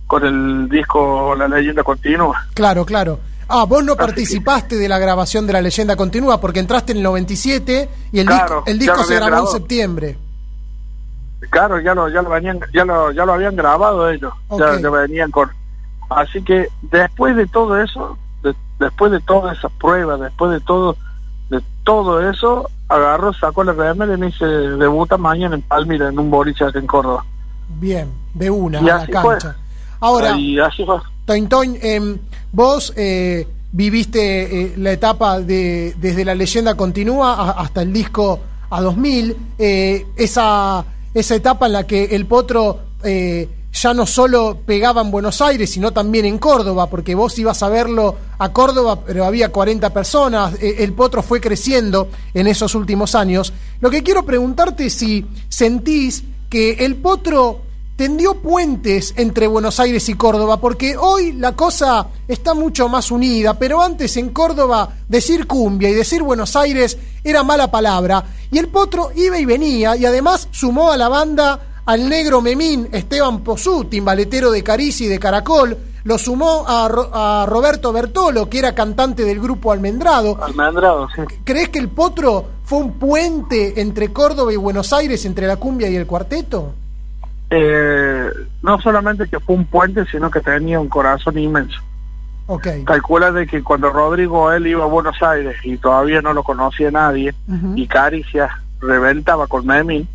con el disco La leyenda continua. Claro, claro. Ah, vos no participaste de la grabación de la leyenda continúa porque entraste en el 97 y el Claro, disco, el disco se grabó en septiembre. Claro, ya lo, ya lo venían, ya lo, ya lo habían grabado ellos. Ya, venían con. Así que después de todo eso, de- después de todas esas pruebas, después de todo, de todo eso, agarró, sacó la remera y me dice, debuta mañana en Palmira, en un boliche acá en Córdoba. Bien, de una, Y a la cancha. fue. Ahora, Y así fue. Toin Toin, em, vos eh, viviste eh, la etapa de desde la leyenda continúa a- hasta el disco a 2000, eh, esa, esa etapa en la que el Potro eh, ya no solo pegaba en Buenos Aires, sino también en Córdoba, porque vos ibas a verlo a Córdoba, pero había 40 personas, eh, el Potro fue creciendo en esos últimos años. Lo que quiero preguntarte es si sentís que el Potro tendió puentes entre Buenos Aires y Córdoba, porque hoy la cosa está mucho más unida, pero antes en Córdoba decir cumbia y decir Buenos Aires era mala palabra, y el potro iba y venía, y además sumó a la banda al negro Memín, Esteban Pozú, timbaletero de Carici y de Caracol, lo sumó a, Ro- a Roberto Bertolo, que era cantante del grupo Almendrado. Almendrado, sí. ¿Crees que el potro fue un puente entre Córdoba y Buenos Aires, entre la cumbia y el cuarteto? Eh, no solamente que fue un puente, sino que tenía un corazón inmenso. Ok. Calcula de que cuando Rodrigo él iba a Buenos Aires y todavía no lo conocía nadie, y Caricia reventaba con Memín,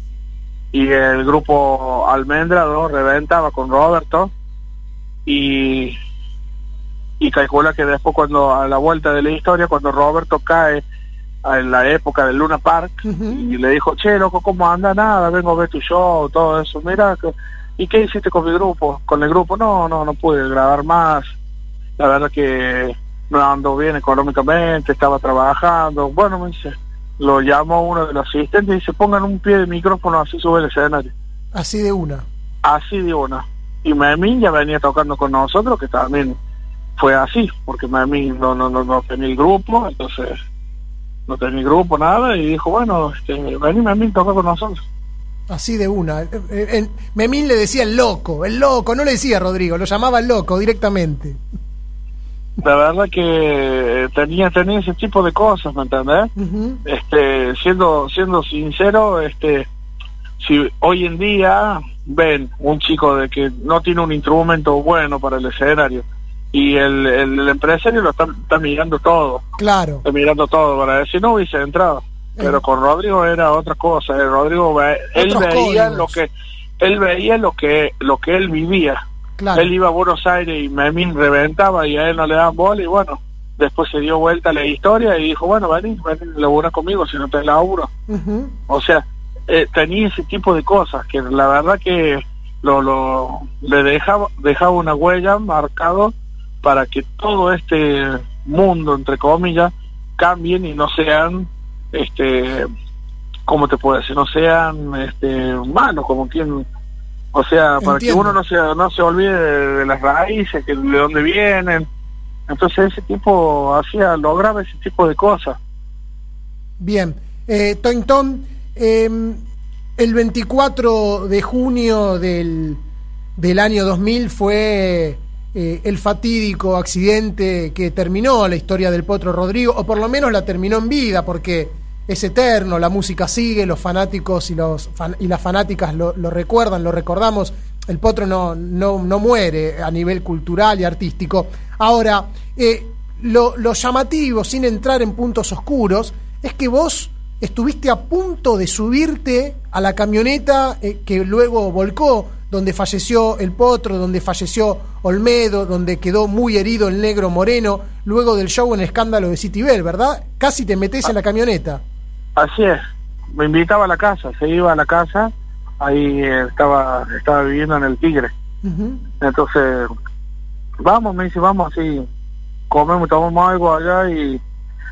y el grupo Almendrado reventaba con Roberto, y, y calcula que después cuando a la vuelta de la historia, cuando Roberto cae en la época del Luna Park y le dijo, che, loco, ¿cómo anda? Nada, vengo a ver tu show, todo eso, mira, ¿y qué hiciste con mi grupo? Con el grupo, no, no, no pude grabar más, la verdad que no ando bien económicamente, estaba trabajando, bueno, me dice, lo llamó uno de los asistentes y dice, pongan un pie de micrófono, así sube el escenario. Así de una. Así de una. Y Memín ya venía tocando con nosotros, que también fue así, porque Memín no, no, no, no tenía el grupo, entonces no tenía grupo, nada, y dijo, bueno, este, vení Memín, toca con nosotros. Así de una. Eh, eh, Memín le decía el loco, el loco, no le decía Rodrigo, lo llamaba el loco directamente. La verdad que tenía, tenía ese tipo de cosas, ¿me entendés? Ujú. este siendo siendo sincero este si hoy en día ven un chico de que no tiene un instrumento bueno para el escenario y el, el, el empresario lo está, está mirando todo Claro. está mirando todo para decir no hubiese entrado pero con Rodrigo era otra cosa eh, Rodrigo él veía códigos. lo que él veía lo que lo que él vivía Claro. él iba a Buenos Aires y Memín reventaba y a él no le daban bola y bueno después se dio vuelta la historia y dijo bueno vení, vení labura conmigo si no te laburo Ujú. o sea eh, tenía ese tipo de cosas que la verdad que lo, lo le dejaba dejaba una huella marcado para que todo este mundo entre comillas cambien y no sean este cómo te puedo decir no sean este malos como quien o sea para que uno no se no se olvide de, de las raíces que de dónde vienen. Entonces ese tipo hacía lograba ese tipo de cosas. Bien. Eh, Tointón, eh, el 24 de junio del, del año 2000 fue eh, el fatídico accidente que terminó la historia del Potro Rodrigo, o por lo menos la terminó en vida, porque es eterno, la música sigue, los fanáticos y, los fan- y las fanáticas lo, recuerdan, lo recordamos. El Potro no, no, no muere a nivel cultural y artístico. Ahora, eh, lo, lo llamativo, sin entrar en puntos oscuros, es que vos estuviste a punto de subirte a la camioneta eh, que luego volcó, donde falleció el Potro, donde falleció Olmedo, donde quedó muy herido el negro Moreno, luego del show en escándalo de City Bell, ¿verdad? Casi te metés en la camioneta. Así es, me invitaba a la casa, se iba a la casa, ahí eh, estaba estaba viviendo en el Tigre. Entonces, vamos, me dice, vamos así, comemos, tomamos algo allá y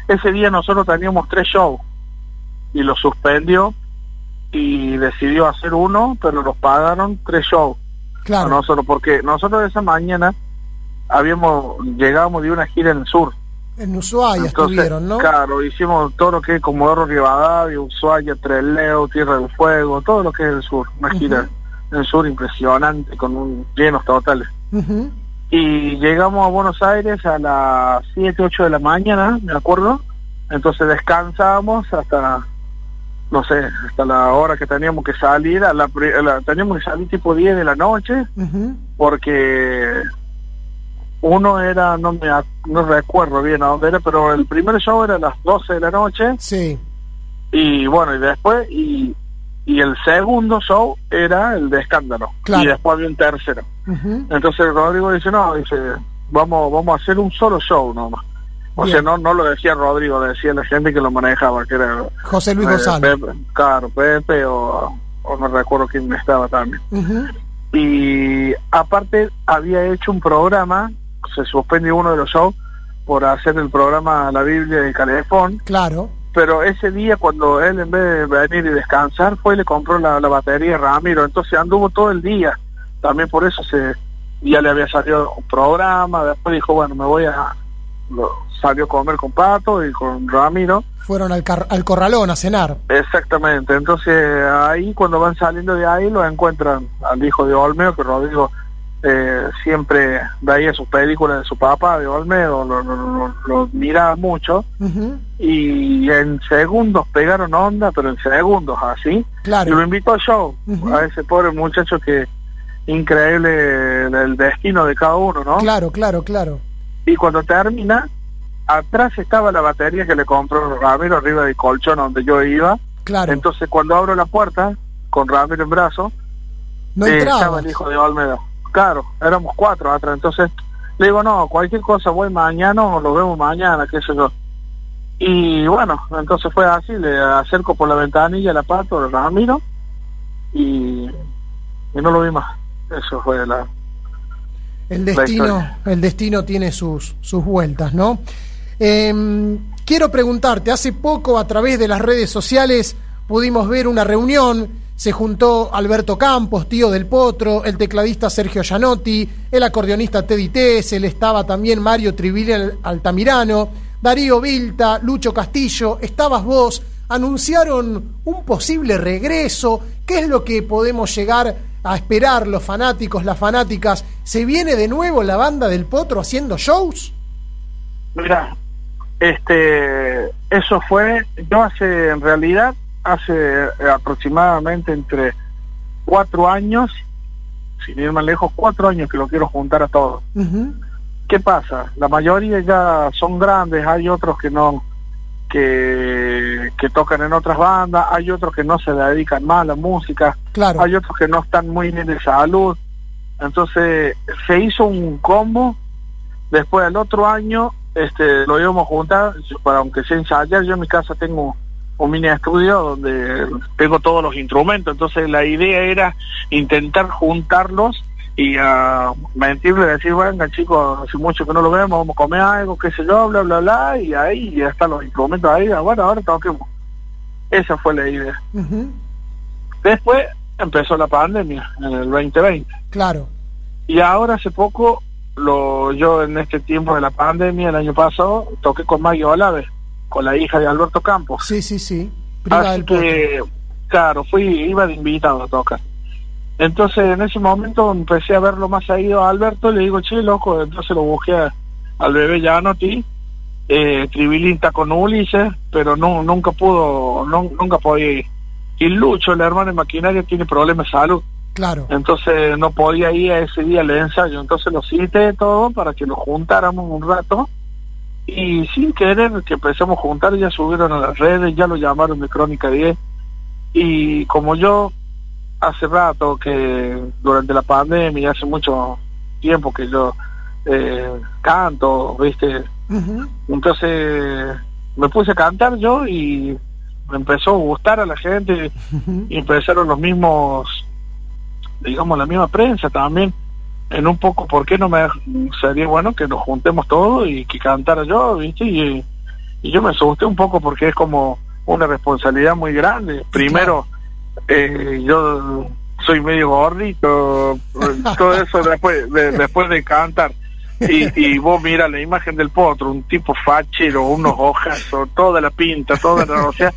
ese día nosotros teníamos tres shows y lo suspendió y decidió hacer uno, pero nos pagaron tres shows. Claro. A nosotros, porque nosotros esa mañana habíamos, llegábamos de una gira en el sur. En Ushuaia estuvieron, ¿no? Claro, hicimos todo lo que es Comodoro Rivadavia, Ushuaia, Treleo, Tierra del Fuego, todo lo que es el sur. Una gira en el sur impresionante, con un, llenos totales. Y llegamos a Buenos Aires a las 7, 8 de la mañana, me acuerdo. Entonces descansamos hasta, no sé, hasta la hora que teníamos que salir. A la, la- teníamos que salir tipo 10 de la noche porque uno era, no me no recuerdo bien a dónde era, pero el primer show era a las 12 de la noche Sí. y bueno, y después, y, y el segundo show era el de escándalo Claro. y después había un tercero. Entonces Rodrigo dice, no, dice, vamos vamos a hacer un solo show nomás. O Bien. sea, no no lo decía Rodrigo, lo decía la gente que lo manejaba, que era José Luis eh, González. Pepe, claro, Pepe o, o no recuerdo quién estaba también y aparte había hecho un programa, se suspendió uno de los shows por hacer el programa La Biblia de Calefón, Claro. pero ese día cuando él en vez de venir y descansar fue y le compró la, la batería a Ramiro, entonces anduvo todo el día, también por eso se ya le había salido un programa, después dijo bueno me voy a lo- salió a comer con Pato y con Ramiro Fueron al, car- al corralón a cenar. Exactamente, entonces ahí cuando van saliendo de ahí lo encuentran al hijo de Olmedo, que Rodrigo eh, siempre veía sus películas de su papá, de Olmedo, lo, lo, lo- lo miraba mucho y en segundos pegaron onda, pero en segundos así, Claro. y lo invitó al show, a ese pobre muchacho que increíble el, el destino de cada uno, ¿no? Claro, claro, claro. Y cuando termina, atrás estaba la batería que le compró Ramiro arriba del colchón donde yo iba, Claro. entonces cuando abro la puerta, con Ramiro en brazo, No eh, entraba. estaba el hijo de Olmedo. Claro, éramos cuatro atrás, entonces Le digo, no, cualquier cosa, voy mañana o lo vemos mañana, qué sé yo. Y bueno, entonces fue así, le acerco por la ventanilla la pato, Ramiro, y, y no lo vi más. Eso fue la... El destino, el destino tiene sus, sus vueltas, ¿no? Eh, quiero preguntarte, hace poco a través de las redes sociales pudimos ver una reunión, se juntó Alberto Campos, tío del Potro, el tecladista Sergio Gianotti, el acordeonista Teddy Tessel, estaba también Mario Trivilia Altamirano, Darío Vilta, Lucho Castillo, estabas vos, anunciaron un posible regreso, ¿qué es lo que podemos llegar a esperar los fanáticos, las fanáticas? ¿Se viene de nuevo la banda del Potro haciendo shows? Mira, este, eso fue, yo hace, en realidad, hace eh, aproximadamente entre cuatro años, sin ir más lejos, cuatro años que lo quiero juntar a todos. ¿Qué pasa? La mayoría ya son grandes, hay otros que no, que, que tocan en otras bandas, hay otros que no se dedican más a la música, Claro. hay otros que no están muy bien de salud. Entonces se hizo un combo, después del otro año este lo íbamos a juntar, para aunque sea ensayar, yo en mi casa tengo un mini estudio donde tengo todos los instrumentos, entonces la idea era intentar juntarlos y a mentirle, decir, venga chicos, hace mucho que no lo vemos, vamos a comer algo, qué sé yo, bla, bla, bla, y ahí ya están los instrumentos ahí, ah, bueno, ahora toquemos. Esa fue la idea. Ujú. Después empezó la pandemia, en el 2020. Claro. Y ahora hace poco, lo yo en este tiempo de la pandemia, el año pasado, toqué con Maggie Olave, con la hija de Alberto Campos. Sí, sí, sí. Prima Así del que, claro, fui, iba de invitado a tocar. Entonces, en ese momento empecé a verlo más seguido a Alberto, le digo, che, loco, entonces lo busqué a- al bebé Janoti, eh, Tribilín está con Ulises, pero no, nunca pudo, no, nunca podía ir. Y Lucho, el hermano de maquinaria, tiene problemas de salud. Claro. Entonces no podía ir a ese día al ensayo, entonces lo cité todo para que nos juntáramos un rato y sin querer que empezamos a juntar ya subieron a las redes, ya lo llamaron de Crónica 10 y como yo hace rato que durante la pandemia, hace mucho tiempo que yo eh, canto, viste, entonces me puse a cantar yo y me empezó a gustar a la gente y empezaron los mismos, digamos, la misma prensa también, en un poco, ¿por qué no me sería bueno que nos juntemos todos y que cantara yo, viste? Y, y yo me asusté un poco porque es como una responsabilidad muy grande. Primero, eh, yo soy medio gordito, todo eso después de, después de cantar. Y, y vos mira la imagen del potro, un tipo fachero, unos ojazos, toda la pinta, toda la... O sea,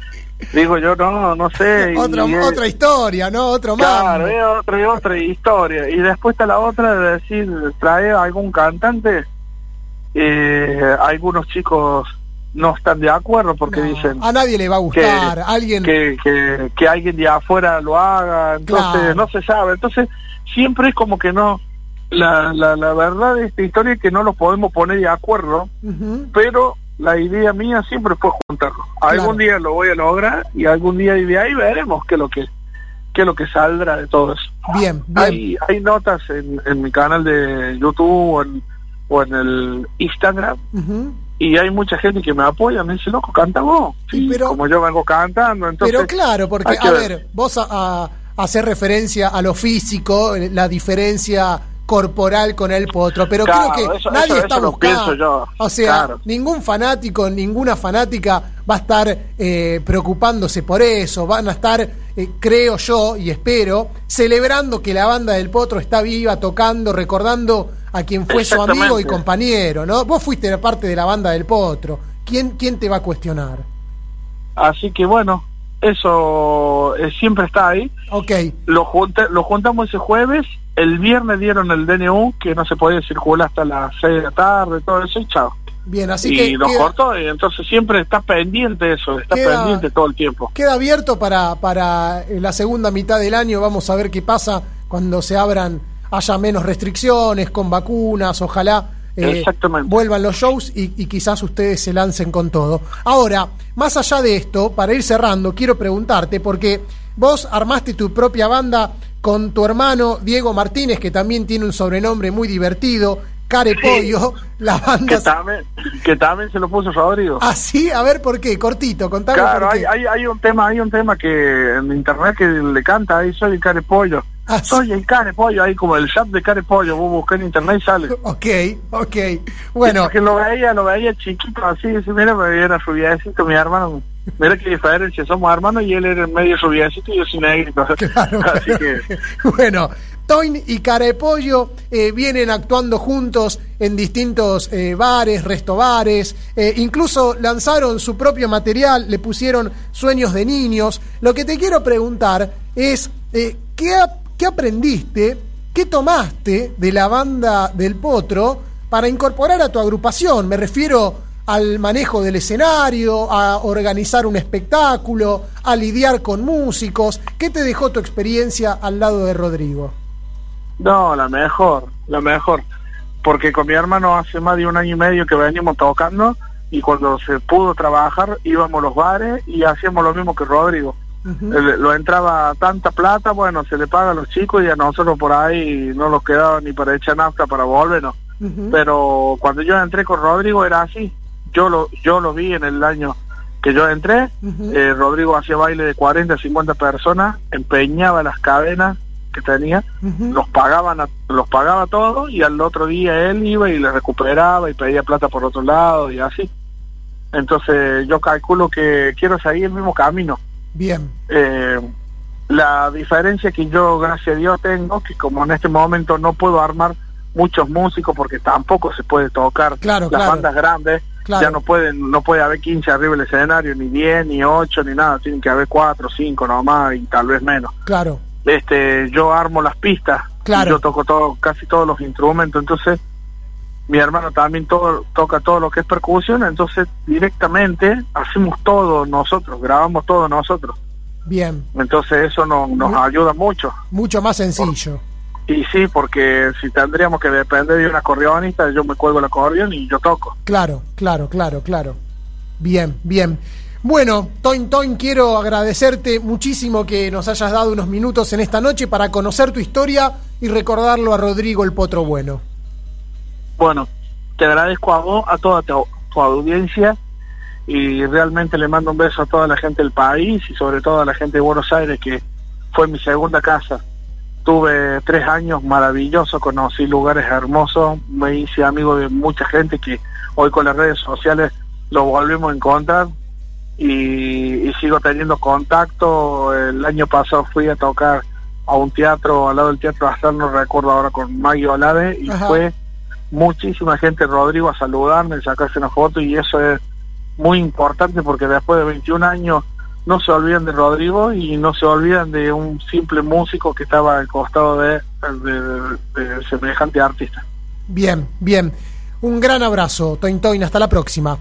digo yo, no, no sé. Otra, y- otra historia, ¿no? Otro Claro, mambo. es otra, es otra historia. Y después está la otra de decir, trae algún cantante. Eh, algunos chicos no están de acuerdo porque dicen A nadie le va a gustar. Alguien. que, que, que alguien de afuera lo haga. Entonces Claro. no se sabe. Entonces siempre es como que no. La, la, la verdad de esta historia es que no los podemos poner de acuerdo, pero la idea mía siempre fue juntarlos. Algún Claro. día lo voy a lograr y algún día de ahí veremos qué es lo que qué es lo que saldrá de todo eso. Bien, bien. Hay, hay notas en, en mi canal de YouTube o en, o en el Instagram. Y hay mucha gente que me apoya, me dice, loco, canta vos. Sí, como yo vengo cantando, entonces... Pero claro, porque, a ver, vos a, a- hacer referencia a lo físico, eh, la diferencia corporal con el potro, pero Claro, creo que eso- nadie eso- está eso buscando. yo, O sea, claro. ningún fanático, ninguna fanática va a estar eh, preocupándose por eso, van a estar, eh, creo yo y espero, celebrando que la banda del potro está viva, tocando, recordando a quien fue su amigo y compañero, ¿no? Vos fuiste parte de la banda del potro. ¿Quién, quién te va a cuestionar? Así que bueno, eso eh, siempre está ahí. Ok. Lo, junta- lo juntamos ese jueves, el viernes dieron el DNU, que no se podía circular hasta las 6 de la tarde, todo eso, y chao. Bien, así y que lo queda, cortó, y entonces siempre está pendiente eso, está Queda- pendiente todo el tiempo. queda abierto para, para la segunda mitad del año. Vamos a ver qué pasa cuando se abran, haya menos restricciones, con vacunas, ojalá eh, vuelvan los shows y, y quizás ustedes se lancen con todo. Ahora, más allá de esto, para ir cerrando, quiero preguntarte, porque vos armaste tu propia banda con tu hermano Diego Martínez, que también tiene un sobrenombre muy divertido, Care Pollo, la Que banda... también, que también se lo puso Rodrigo. Ah, sí, a ver por qué, cortito, contame Claro, por hay, qué. hay, hay un tema, hay un tema que en internet que le canta ahí, soy el care pollo. Ah, soy el care pollo, ahí como el chat de care pollo, vos buscás en internet y sale. Ok, ok. Bueno, Porque lo veía, lo veía chiquito así, dice, mira, me era rubiecito mi hermano. Mira qué diferencia, somos hermanos y él era medio rubiecito y yo soy negrito. así que, bueno, Toin y Carepollo eh, vienen actuando juntos en distintos eh, bares, restobares, eh, incluso lanzaron su propio material, le pusieron Sueños de Niños. Lo que te quiero preguntar es, eh, ¿qué, ap- ¿qué aprendiste, qué tomaste de la banda del Potro para incorporar a tu agrupación? Me refiero al manejo del escenario, a organizar un espectáculo, a lidiar con músicos. ¿Qué te dejó tu experiencia al lado de Rodrigo? no, la mejor, la mejor. Porque con mi hermano hace más de un año y medio que veníamos tocando y cuando se pudo trabajar íbamos a los bares y hacíamos lo mismo que Rodrigo. Eh, lo entraba tanta plata, bueno, se le paga a los chicos y a nosotros por ahí no nos quedaba ni para echar nafta para volvernos. Pero cuando yo entré con Rodrigo era así. Yo lo, yo lo vi en el año que yo entré. eh, Rodrigo hacía baile de 40, 50 personas, empeñaba las cadenas que tenía, los pagaban a- los pagaba todo y al otro día él iba y le recuperaba y pedía plata por otro lado y así. Entonces yo calculo que quiero seguir el mismo camino. Bien. Eh, la diferencia que yo, gracias a Dios, tengo, que como en este momento no puedo armar muchos músicos porque tampoco se puede tocar Claro, las claro. bandas grandes, Claro. ya no pueden, no puede haber 15 arriba del escenario, ni 10, ni 8, ni nada, tienen que haber 4, 5 nomás y tal vez menos. Claro. Este, yo armo las pistas, Claro. y yo toco todo, casi todos los instrumentos, entonces mi hermano también todo, toca todo lo que es percusión, entonces directamente hacemos todo nosotros, grabamos todo nosotros. Bien. Entonces eso no- nos ayuda mucho. Mucho más sencillo. Y sí, porque si tendríamos que depender de un acordeonista, yo me cuelgo el acordeón y yo toco. Claro, claro, claro, claro. Bien, bien. Bueno, Toin Toin, quiero agradecerte muchísimo que nos hayas dado unos minutos en esta noche para conocer tu historia y recordarlo a Rodrigo el Potro Bueno. Bueno, te agradezco a vos, a toda tu, tu audiencia y realmente le mando un beso a toda la gente del país y sobre todo a la gente de Buenos Aires que fue mi segunda casa. Tuve tres años maravillosos, conocí lugares hermosos, me hice amigo de mucha gente que hoy con las redes sociales lo volvemos a encontrar y, y sigo teniendo contacto. El año pasado fui a tocar a un teatro, al lado del teatro Azar, no recuerdo ahora, con Maggie Olave y Ajá. fue muchísima gente, Rodrigo, a saludarme, sacarse una foto y eso es muy importante porque después de 21 años no se olvidan de Rodrigo y no se olvidan de un simple músico que estaba al costado de, de- de semejante artista. Bien, bien. Un gran abrazo, Toin Toin. Hasta la próxima.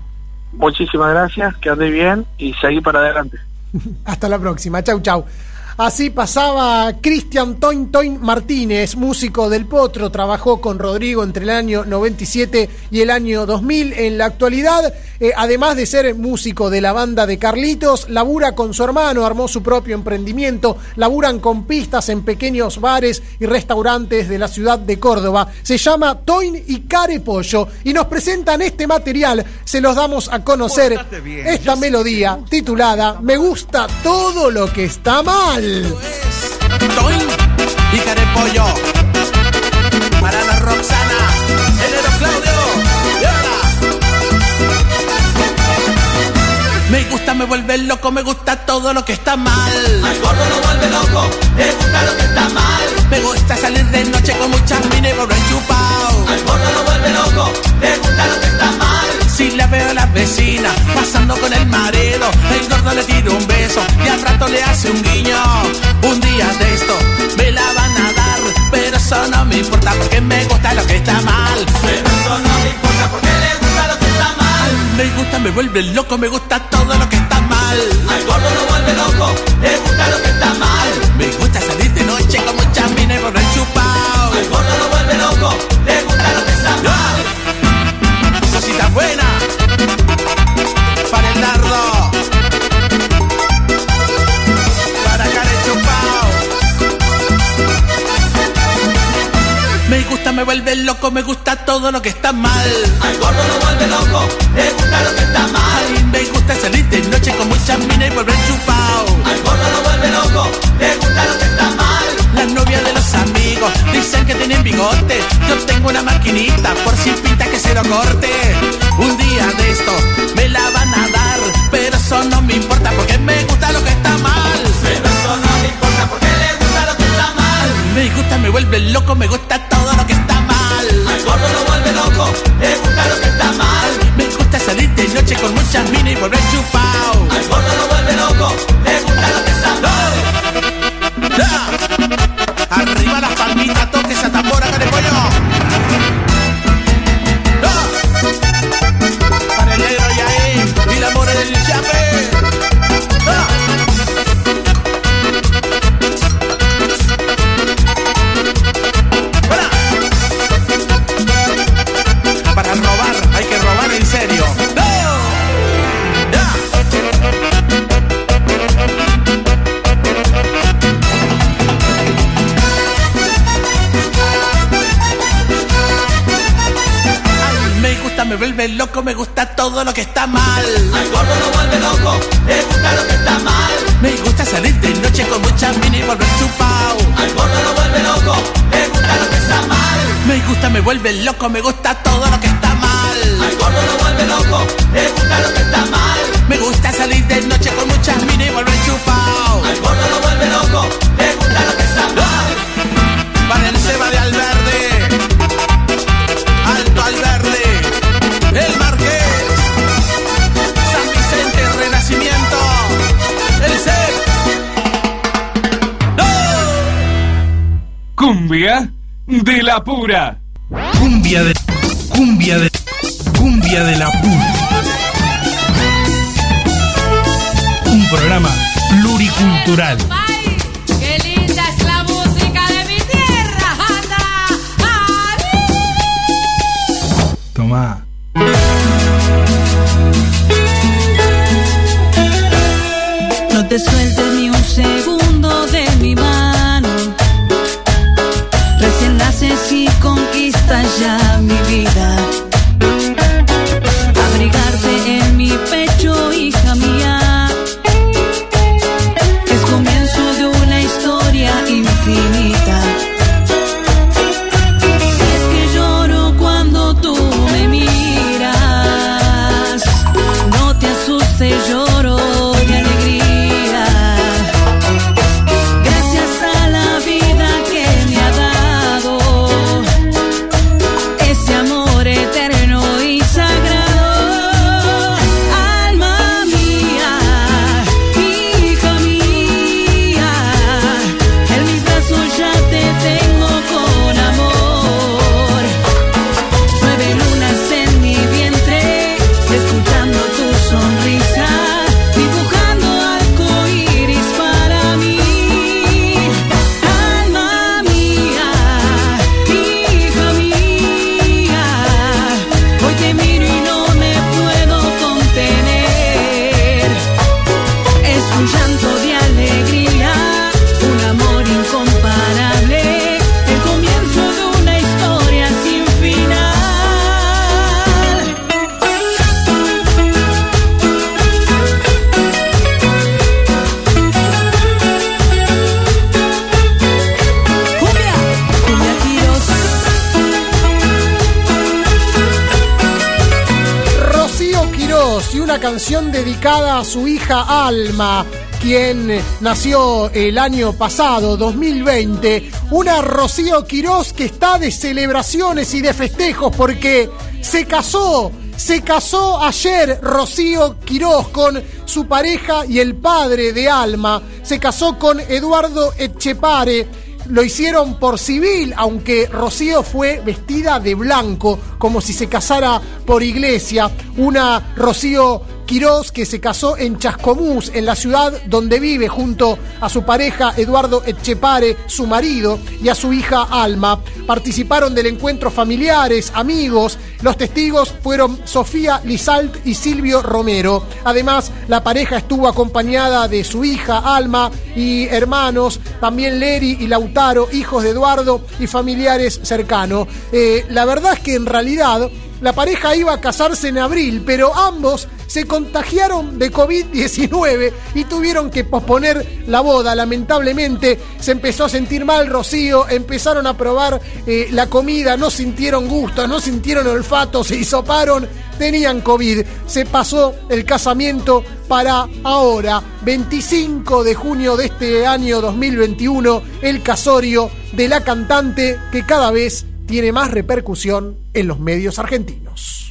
Muchísimas gracias, que ande bien y seguí para adelante. Hasta la próxima. Chau, chau. Así pasaba Cristian Toin Toin Martínez, músico del Potro, trabajó con Rodrigo entre el año 97 y el año 2000. En la actualidad, eh, además de ser músico de la banda de Carlitos, labura con su hermano, armó su propio emprendimiento, laburan con pistas en pequeños bares y restaurantes de la ciudad de Córdoba. Se llama Toin y Care Pollo y nos presentan este material. Se los damos a conocer esta melodía titulada Me gusta todo lo que está mal. Toin y Carepollo. Para la Roxana, enero Claudio. y ahora. Me gusta, me vuelve loco, me gusta todo lo que está mal. Al gordo lo vuelve loco, le gusta lo que está mal. Me gusta salir de noche con muchas minas y volver chupao. Al gordo lo vuelve loco, le gusta lo que está mal. Si la veo a la vecina pasando con el marido, el gordo le tira un beso y al rato le hace un guiño. Un día de esto me la van a dar, pero eso no me importa porque me gusta lo que está mal. Pero eso no me importa porque le gusta lo que está mal. Me gusta, me vuelve loco, me gusta todo lo que está mal. Al gordo lo vuelve loco, le gusta lo que está mal. Me gusta salir de noche con muchas minas y volver chupao. Gusta, me vuelve loco, me gusta todo lo que está mal. Al gordo lo vuelve loco, le gusta lo que está mal. Me gusta salir de noche con muchas minas y volver chupao. Al gordo lo vuelve loco, le gusta lo que está mal. Las novias de los amigos dicen que tienen bigote. Yo tengo una maquinita por si pinta que se lo corte. Un día de esto me la van a dar, pero eso no me importa porque me gusta lo que está mal. Pero eso no me importa porque le gusta lo que está mal. Me gusta, me vuelve loco, me gusta que está mal. Al gordo lo vuelve loco, le gusta lo que está mal. Me gusta salir de noche con muchas minas y volver chupao. Al gordo lo vuelve loco, le me gusta todo lo que está mal. Al gordo lo vuelve loco, le gusta lo que está mal. Me gusta salir de noche con muchas mini y volver chupao. Al gordo lo vuelve loco, le gusta lo que está mal. Me gusta, me vuelve loco, me gusta todo lo que está mal. Al gordo lo vuelve loco, le gusta lo que está mal. Me gusta salir de noche con muchas mini y volver chupao. Al gordo lo vuelve loco, le gusta lo que está mal. Para el de la pura. Cumbia de. Cumbia de. Cumbia de la pura. Un programa pluricultural. Canción dedicada a su hija Alma, quien nació el año pasado, 2020. Una Rocío Quirós que está de celebraciones y de festejos porque se casó. Se casó ayer Rocío Quirós con su pareja y el padre de Alma. Se casó con Eduardo Echepare. Lo hicieron por civil, aunque Rocío fue vestida de blanco, como si se casara por iglesia. Una Rocío Quirós, que se casó en Chascomús, en la ciudad donde vive, junto a su pareja Eduardo Echepare, su marido, y a su hija Alma. Participaron del encuentro familiares, amigos. Los testigos fueron Sofía Lizalt y Silvio Romero. Además, la pareja estuvo acompañada de su hija Alma y hermanos, también Leri y Lautaro, hijos de Eduardo y familiares cercanos. Eh, la verdad es que en realidad la pareja iba a casarse en abril, pero ambos se contagiaron de COVID-19 y tuvieron que posponer la boda. Lamentablemente se empezó a sentir mal Rocío, empezaron a probar eh, la comida, no sintieron gusto, no sintieron olfato, se hisoparon, tenían COVID. Se pasó el casamiento para ahora, 25 de junio de este año 2021, el casorio de la cantante que cada vez tiene más repercusión en los medios argentinos.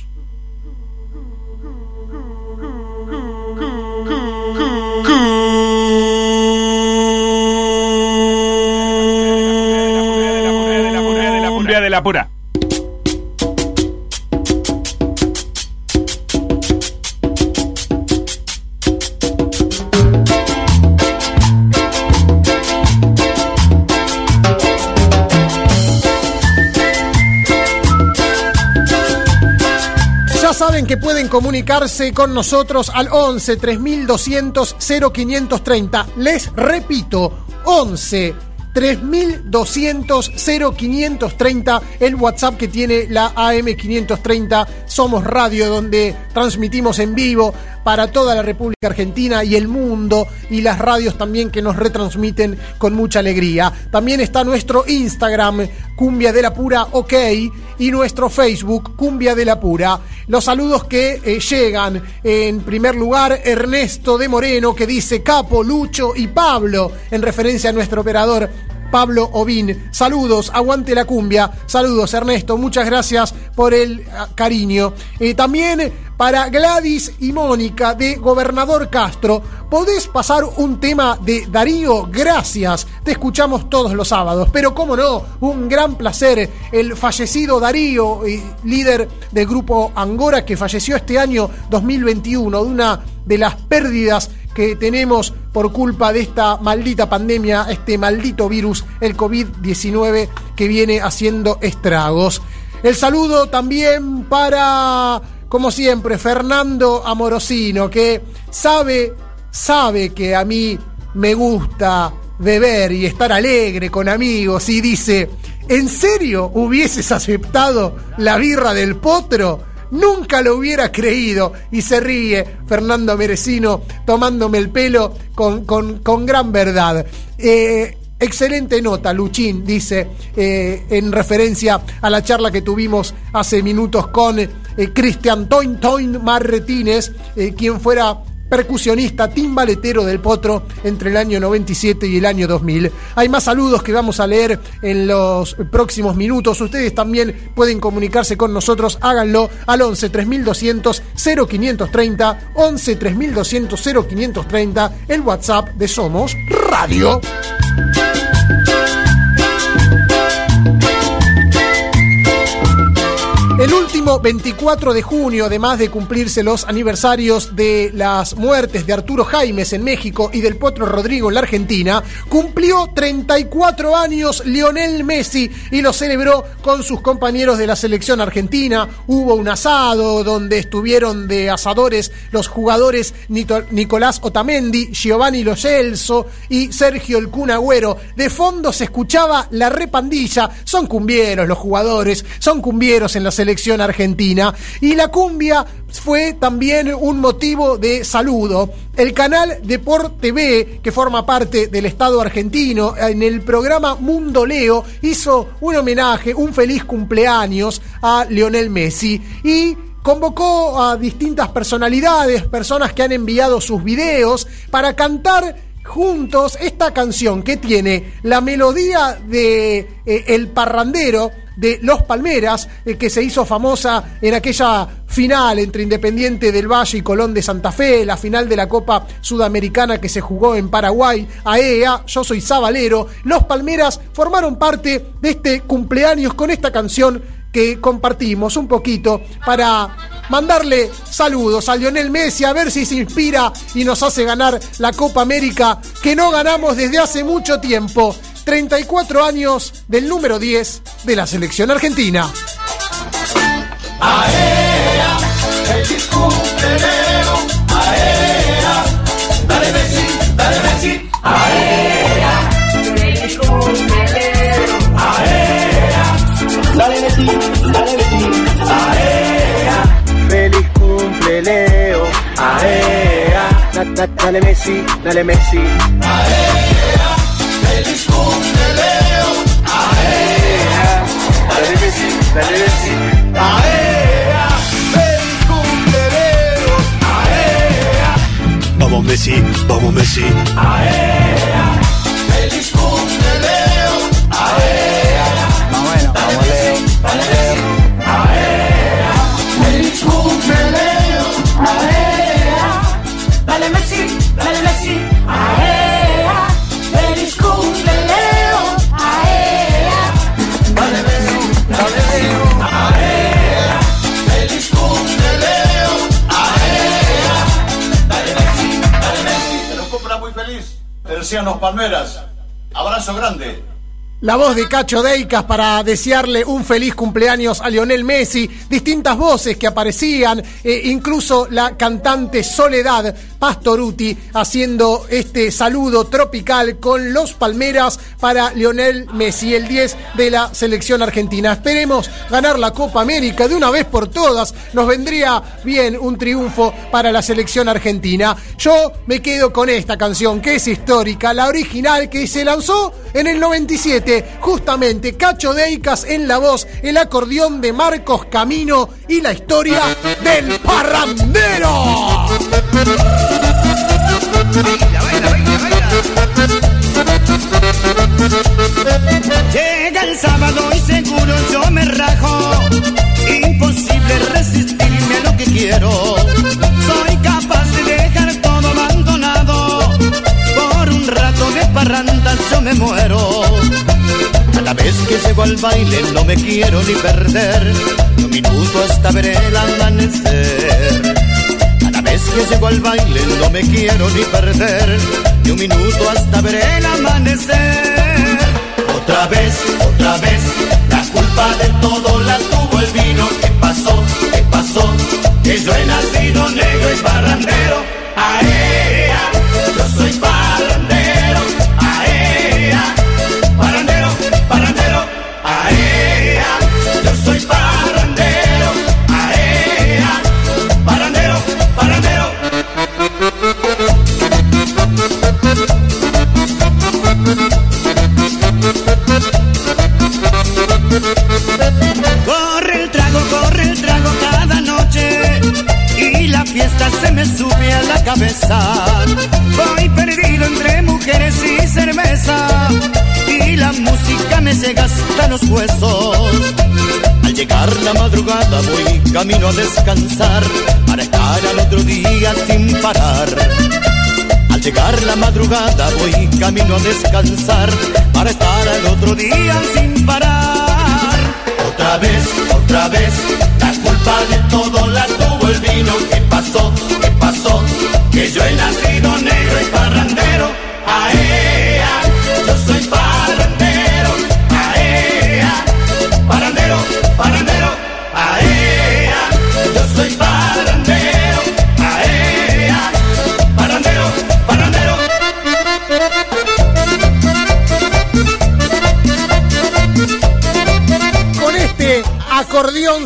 Saben que pueden comunicarse con nosotros al 11 3200 0530. Les repito, 11 3200 0530, el WhatsApp que tiene la AM530. Somos Radio, donde transmitimos en vivo para toda la República Argentina y el mundo, y las radios también que nos retransmiten con mucha alegría. También está nuestro Instagram, Cumbia de la Pura OK, y nuestro Facebook, Cumbia de la Pura. Los saludos que eh, llegan, en primer lugar, Ernesto de Moreno, que dice Capo, Lucho y Pablo, en referencia a nuestro operador Pablo Ovín. Saludos, aguante la cumbia. Saludos, Ernesto. Muchas gracias por el ah, cariño. Eh, también para Gladys y Mónica de Gobernador Castro. ¿Podés pasar un tema de Darío? Gracias. Te escuchamos todos los sábados. Pero cómo no, un gran placer. El fallecido Darío, eh, líder del grupo Angora, que falleció este año 2021, de una de las pérdidas que tenemos por culpa de esta maldita pandemia, este maldito virus, el COVID-19, que viene haciendo estragos. El saludo también para, como siempre, Fernando Amorosino, que sabe, sabe que a mí me gusta beber y estar alegre con amigos y dice, ¿en serio hubieses aceptado la birra del potro? Nunca lo hubiera creído. Y se ríe Fernando Merecino tomándome el pelo con, con- con gran verdad. Eh, excelente nota, Luchín, dice, eh, en referencia a la charla que tuvimos hace minutos con eh, Cristian Toin Toin Marretines, eh, quien fuera percusionista, timbaletero del Potro entre el año 97 y el año 2000. Hay más saludos que vamos a leer en los próximos minutos. Ustedes también pueden comunicarse con nosotros, háganlo al 11 3200 0530, 11 3200 0530, el WhatsApp de Somos Radio. El último 24 de junio, además de cumplirse los aniversarios de las muertes de Arturo Jaimes en México y del Potro Rodrigo en la Argentina, cumplió 34 años Lionel Messi y lo celebró con sus compañeros de la selección argentina. Hubo un asado donde estuvieron de asadores los jugadores Nicolás Otamendi, Giovanni Lo Celso y Sergio El Kun Agüero. De fondo se escuchaba la repandilla. Son cumbieros los jugadores, son cumbieros en la selección argentina. Y la cumbia fue también un motivo de saludo. El canal Deport TV, que forma parte del Estado argentino, en el programa Mundo Leo hizo un homenaje, un feliz cumpleaños a Lionel Messi. Y convocó a distintas personalidades, personas que han enviado sus videos para cantar juntos esta canción que tiene la melodía de eh, El Parrandero de Los Palmeras, eh, que se hizo famosa en aquella final entre Independiente del Valle y Colón de Santa Fe, la final de la Copa Sudamericana que se jugó en Paraguay, AEA, yo soy Sabalero. Los Palmeras formaron parte de este cumpleaños con esta canción que compartimos un poquito para mandarle saludos a Lionel Messi a ver si se inspira y nos hace ganar la Copa América que no ganamos desde hace mucho tiempo. 34 años del número 10 de la selección argentina. Dale Messi, dale Messi, aea, feliz cumpleaños, aea, da, da, dale Messi, dale Messi, aea, feliz cumpleaños, aea, dale Messi, dale Messi, aea, feliz cumpleaños, aea, Vamos Messi, vamos Messi. aea, Decían los palmeras. Abrazo grande. La voz de Cacho Deicas para desearle un feliz cumpleaños a Lionel Messi, distintas voces que aparecían, eh, incluso la cantante Soledad Pastoruti haciendo este saludo tropical con los Palmeras para Lionel Messi, el 10 de la selección argentina. Esperemos ganar la Copa América de una vez por todas, nos vendría bien un triunfo para la selección argentina. Yo me quedo con esta canción que es histórica, la original que se lanzó en el 97 justamente Cacho Deicas en la voz, el acordeón de Marcos Camino y la historia del parrandero. Llega el sábado y seguro yo me rajo. Imposible resistirme a lo que quiero. Soy capaz de dejar todo abandonado. Por un rato de parranda yo me muero. Cada vez que llego al baile no me quiero ni perder. Ni un minuto hasta ver el amanecer. Cada vez que llego al baile no me quiero ni perder. Ni un minuto hasta ver el amanecer. Otra vez, otra vez, la culpa de todo la tuvo el vino. ¿Qué pasó? ¿Qué pasó? Que yo he nacido negro y parrandero. ¡Aea! La fiesta se me sube a la cabeza. Voy perdido entre mujeres y cerveza y la música me llega hasta los huesos. Al llegar la madrugada voy camino a descansar para estar al otro día sin parar. Al llegar la madrugada voy camino a descansar para estar al otro día sin parar. Otra vez, otra vez, la culpa de todo el vino. ¿Qué pasó? ¿Qué pasó? Que yo he nacido negro y parrandero.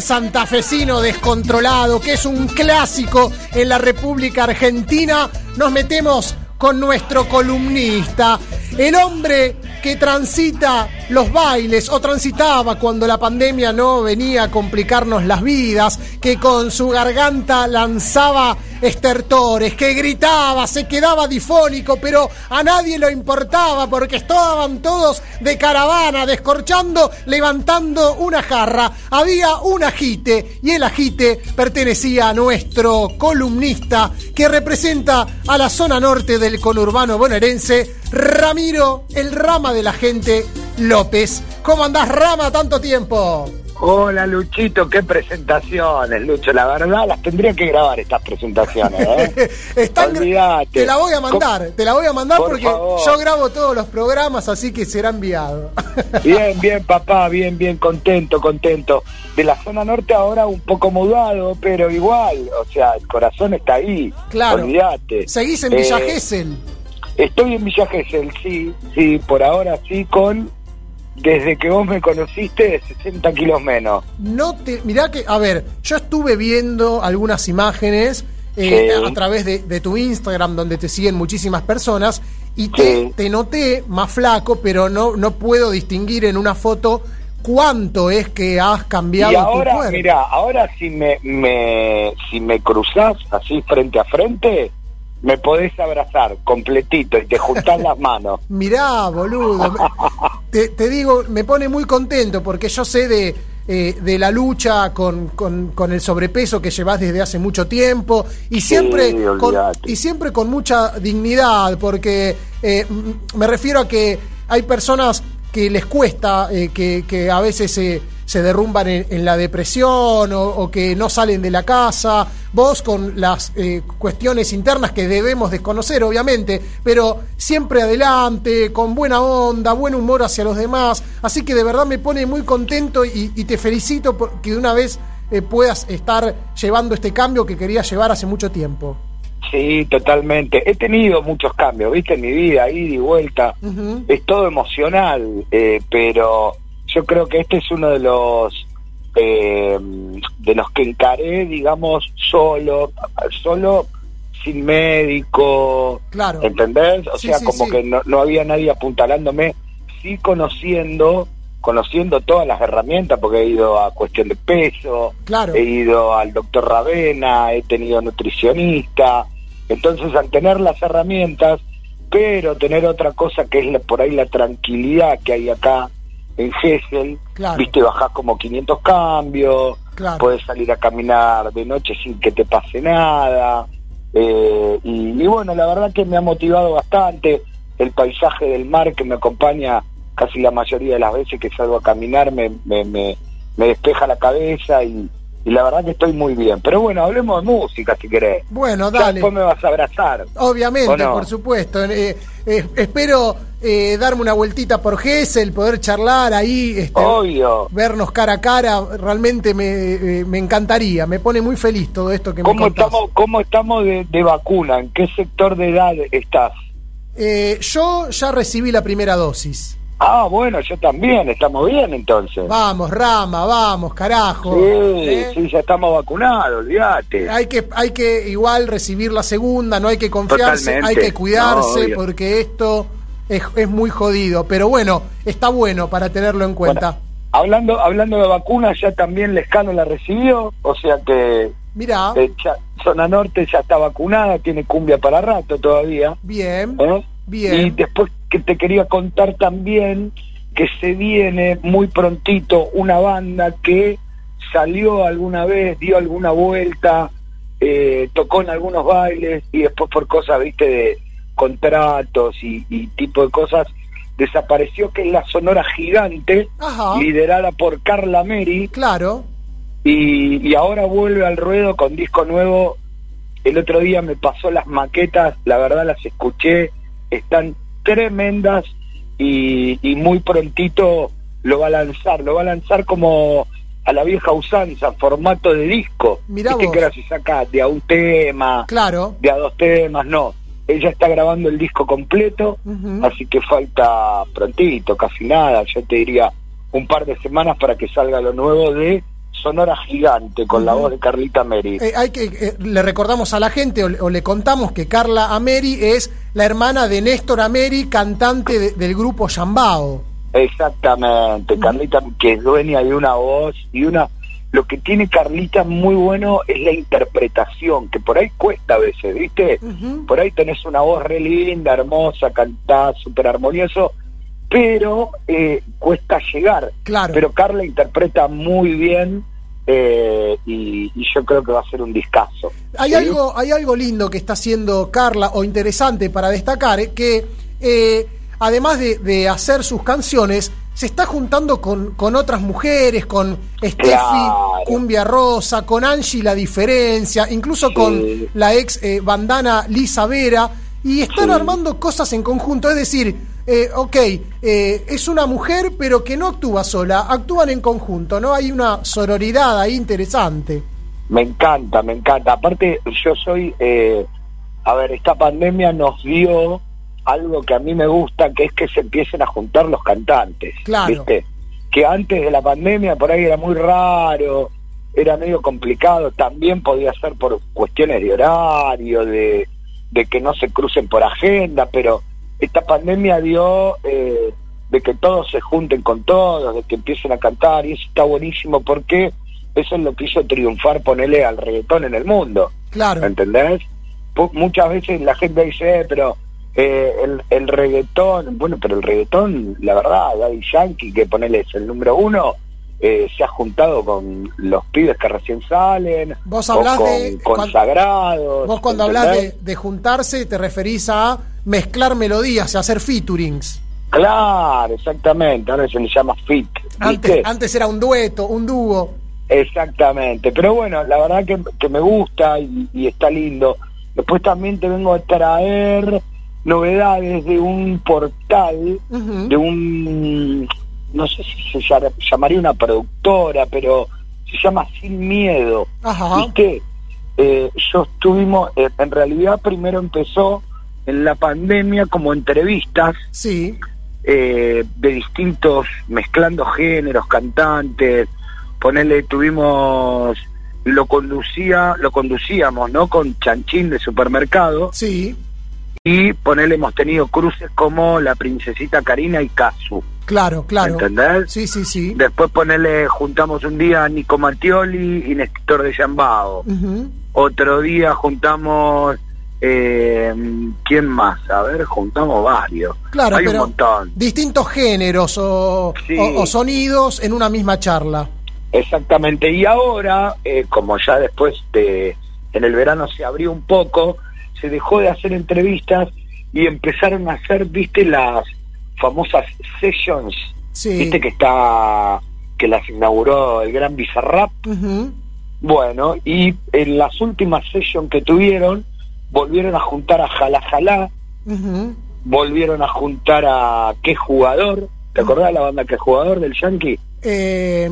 Santafesino descontrolado, que es un clásico en la República Argentina, nos metemos con nuestro columnista, el hombre que transita los bailes o transitaba cuando la pandemia no venía a complicarnos las vidas, que con su garganta lanzaba estertores, que gritaba, se quedaba difónico, pero a nadie lo importaba porque estaban todos de caravana, descorchando, levantando una jarra. Había un ajite y el ajite pertenecía a nuestro columnista que representa a la zona norte del conurbano bonaerense, Ramiro, el rama de la gente López. ¿Cómo andás, Rama, tanto tiempo? Hola Luchito, qué presentaciones, Lucho. La verdad, las tendría que grabar estas presentaciones. ¿eh? Están-. Te la voy a mandar, te la voy a mandar Por porque favor. yo grabo todos los programas, así que será enviado. Bien, bien, papá, bien, bien, contento, contento. De la zona norte ahora un poco mudado, pero igual, o sea, el corazón está ahí. Claro. Olvídate. Seguís en Eh, Villa Gesell. Estoy en Villa Gesell, sí, sí, por ahora sí, con, desde que vos me conociste, 60 kilos menos. No te, mirá que, a ver, yo estuve viendo algunas imágenes eh, Sí. a través de, de tu Instagram, donde te siguen muchísimas personas, y te, te noté más flaco, pero no, no puedo distinguir en una foto cuánto es que has cambiado Y tu ahora, cuerpo. mira, ahora si me, me, si me cruzás así frente a frente, me podés abrazar completito y te juntás las manos. Mirá, boludo. te, te digo, me pone muy contento porque yo sé de, eh, de la lucha con, con- con el sobrepeso que llevas desde hace mucho tiempo y siempre, con, y siempre con mucha dignidad porque eh, me refiero a que hay personas que les cuesta, eh, que, que a veces se, se derrumban en, en la depresión o, o que no salen de la casa. Vos con las eh, cuestiones internas que debemos desconocer, obviamente, pero siempre adelante, con buena onda, buen humor hacia los demás. Así que de verdad me pone muy contento y, y te felicito porque de una vez eh, puedas estar llevando este cambio que querías llevar hace mucho tiempo. Sí, totalmente. He tenido muchos cambios, viste, en mi vida, ida y vuelta. Es todo emocional, eh, pero yo creo que este es uno de los eh, de los que encaré, digamos, solo, solo sin médico, Claro. ¿entendés? O Sí, sea, sí, como sí. que no, no había nadie apuntalándome, sí conociendo, conociendo todas las herramientas, porque he ido a cuestión de peso, Claro. he ido al doctor Ravena, he tenido nutricionista, entonces al tener las herramientas, pero tener otra cosa que es la- por ahí la tranquilidad que hay acá en Gesell, Claro. viste, bajás como 500 cambios, Claro. puedes salir a caminar de noche sin que te pase nada, eh, y, y bueno, la verdad que me ha motivado bastante el paisaje del mar que me acompaña casi la mayoría de las veces que salgo a caminar, me, me, me, me despeja la cabeza y, y la verdad que estoy muy bien. Pero bueno, hablemos de música si querés. Bueno, Ya dale. después me vas a abrazar. Obviamente, por supuesto. Eh, eh, espero eh, darme una vueltita por Gessel, poder charlar ahí, este, Obvio. vernos cara a cara. Realmente me, me encantaría. Me pone muy feliz todo esto que me ¿Cómo contás. estamos, ¿Cómo estamos de, de vacuna? ¿En qué sector de edad estás? Eh, yo ya recibí la primera dosis. Ah, bueno, yo también, estamos bien entonces. Vamos, Rama, vamos, carajo. Sí, ¿Eh? sí, ya estamos vacunados, olvídate. Hay que, hay que igual recibir la segunda, no hay que confiarse, Totalmente. hay que cuidarse No, porque esto es, es muy jodido. Pero bueno, está bueno para tenerlo en cuenta. Hablando, hablando de vacunas, ya también Lescano la recibió, o sea que Mirá, eh, ya- Zona Norte ya está vacunada, tiene cumbia para rato todavía. bien, ¿eh? Bien. Y después que te quería contar también que se viene muy prontito una banda que salió alguna vez, dio alguna vuelta, eh, tocó en algunos bailes y después por cosas, viste, de contratos y, y tipo de cosas, desapareció, que es la Sonora Gigante, Ajá. liderada por Carla Meri. Claro. Y, y ahora vuelve al ruedo con disco nuevo. El otro día me pasó las maquetas, la verdad las escuché, están tremendas y, y muy prontito lo va a lanzar, lo va a lanzar como a la vieja usanza, formato de disco. Mirá Viste vos. que ahora se saca de a un tema, Claro. de a dos temas, no. Ella está grabando el disco completo, así que falta prontito, casi nada, yo te diría un par de semanas para que salga lo nuevo de Sonora Gigante con la voz de Carlita Meri. Eh, hay que, eh, le recordamos a la gente o, le- o le contamos que Carla Ameri es la hermana de Néstor Ameri, cantante de- del grupo Yambao. Exactamente, Carlita que es dueña de una voz y una lo que tiene Carlita muy bueno es la interpretación, que por ahí cuesta a veces, ¿viste? Por ahí tenés una voz re linda, hermosa, cantás súper armonioso, pero eh, cuesta llegar. Claro. Pero Carla interpreta muy bien eh, y, y yo creo que va a ser un discazo. Hay ¿sí? algo, hay algo lindo que está haciendo Carla o interesante para destacar, eh, que eh, además de, de hacer sus canciones, se está juntando con, con otras mujeres, con Steffi Claro. Cumbia Rosa, con Angie La Diferencia, incluso con la ex eh, bandana Lisa Vera, y están armando cosas en conjunto. Es decir, eh, ok, eh, es una mujer, pero que no actúa sola, actúan en conjunto, ¿no? Hay una sororidad ahí interesante. Me encanta, me encanta. Aparte, yo soy, eh, a ver, esta pandemia nos dio algo que a mí me gusta, que es que se empiecen a juntar los cantantes. Claro. ¿Viste? Que antes de la pandemia por ahí era muy raro, era medio complicado, también podía ser por cuestiones de horario, de, de que no se crucen por agenda, pero esta pandemia dio eh, de que todos se junten con todos, de que empiecen a cantar, y eso está buenísimo porque eso es lo que hizo triunfar, ponerle al reggaetón en el mundo. Claro. ¿Entendés? Pu- muchas veces la gente dice, eh, pero eh, el, el reggaetón, bueno, pero el reggaetón, la verdad, Daddy Yankee, que ponerle es el número uno, eh, se ha juntado con los pibes que recién salen, Vos hablás con de- consagrados. Vos cuando hablas de, ¿entendés? de juntarse te referís a mezclar melodías y hacer featurings. Claro, exactamente, ahora se le llama fit. Antes, antes era un dueto, un dúo. Exactamente, pero bueno, la verdad que, que me gusta y, y está lindo. Después también te vengo a traer novedades de un portal, de un, no sé si se llamaría una productora, pero se llama Sin Miedo. Ajá. ¿Viste? Eh, yo estuvimos, eh, en realidad primero empezó en la pandemia como entrevistas Sí. eh, de distintos, mezclando géneros, cantantes, ponerle, tuvimos, lo conducía, lo conducíamos, ¿no? Con Chanchín de supermercado. Sí. Y ponerle, hemos tenido cruces como la princesita Karina y Casu. Claro, claro. ¿Entendés? Sí, sí, sí. Después ponerle, juntamos un día a Nico Mattioli y Néstor de Yambao. Otro día juntamos, eh, ¿quién más? A ver, juntamos varios. Claro, Hay un pero montón. distintos géneros o, Sí. o- o sonidos en una misma charla. Exactamente, y ahora, eh, como ya después de, en el verano se abrió un poco, se dejó de hacer entrevistas y empezaron a hacer, viste, las famosas sessions, Sí. viste que está, que las inauguró el gran Bizarrap, bueno, y en las últimas sessions que tuvieron, volvieron a juntar a Jala, Ujú. volvieron a juntar a Qué Jugador, ¿te acordás de la banda Qué Jugador del Yankee? Eh,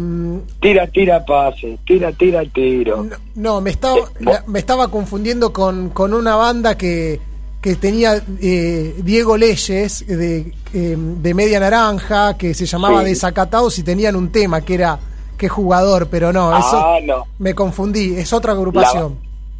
Tira, tira, pase, tira, tira, tiro. no, me estaba, la- me estaba confundiendo con, con una banda que, que tenía eh, Diego Leyes de, eh, de Media Naranja, que se llamaba Sí. Desacatados y tenían un tema que era qué jugador, pero no, eso Ah, no. me confundí, es otra agrupación.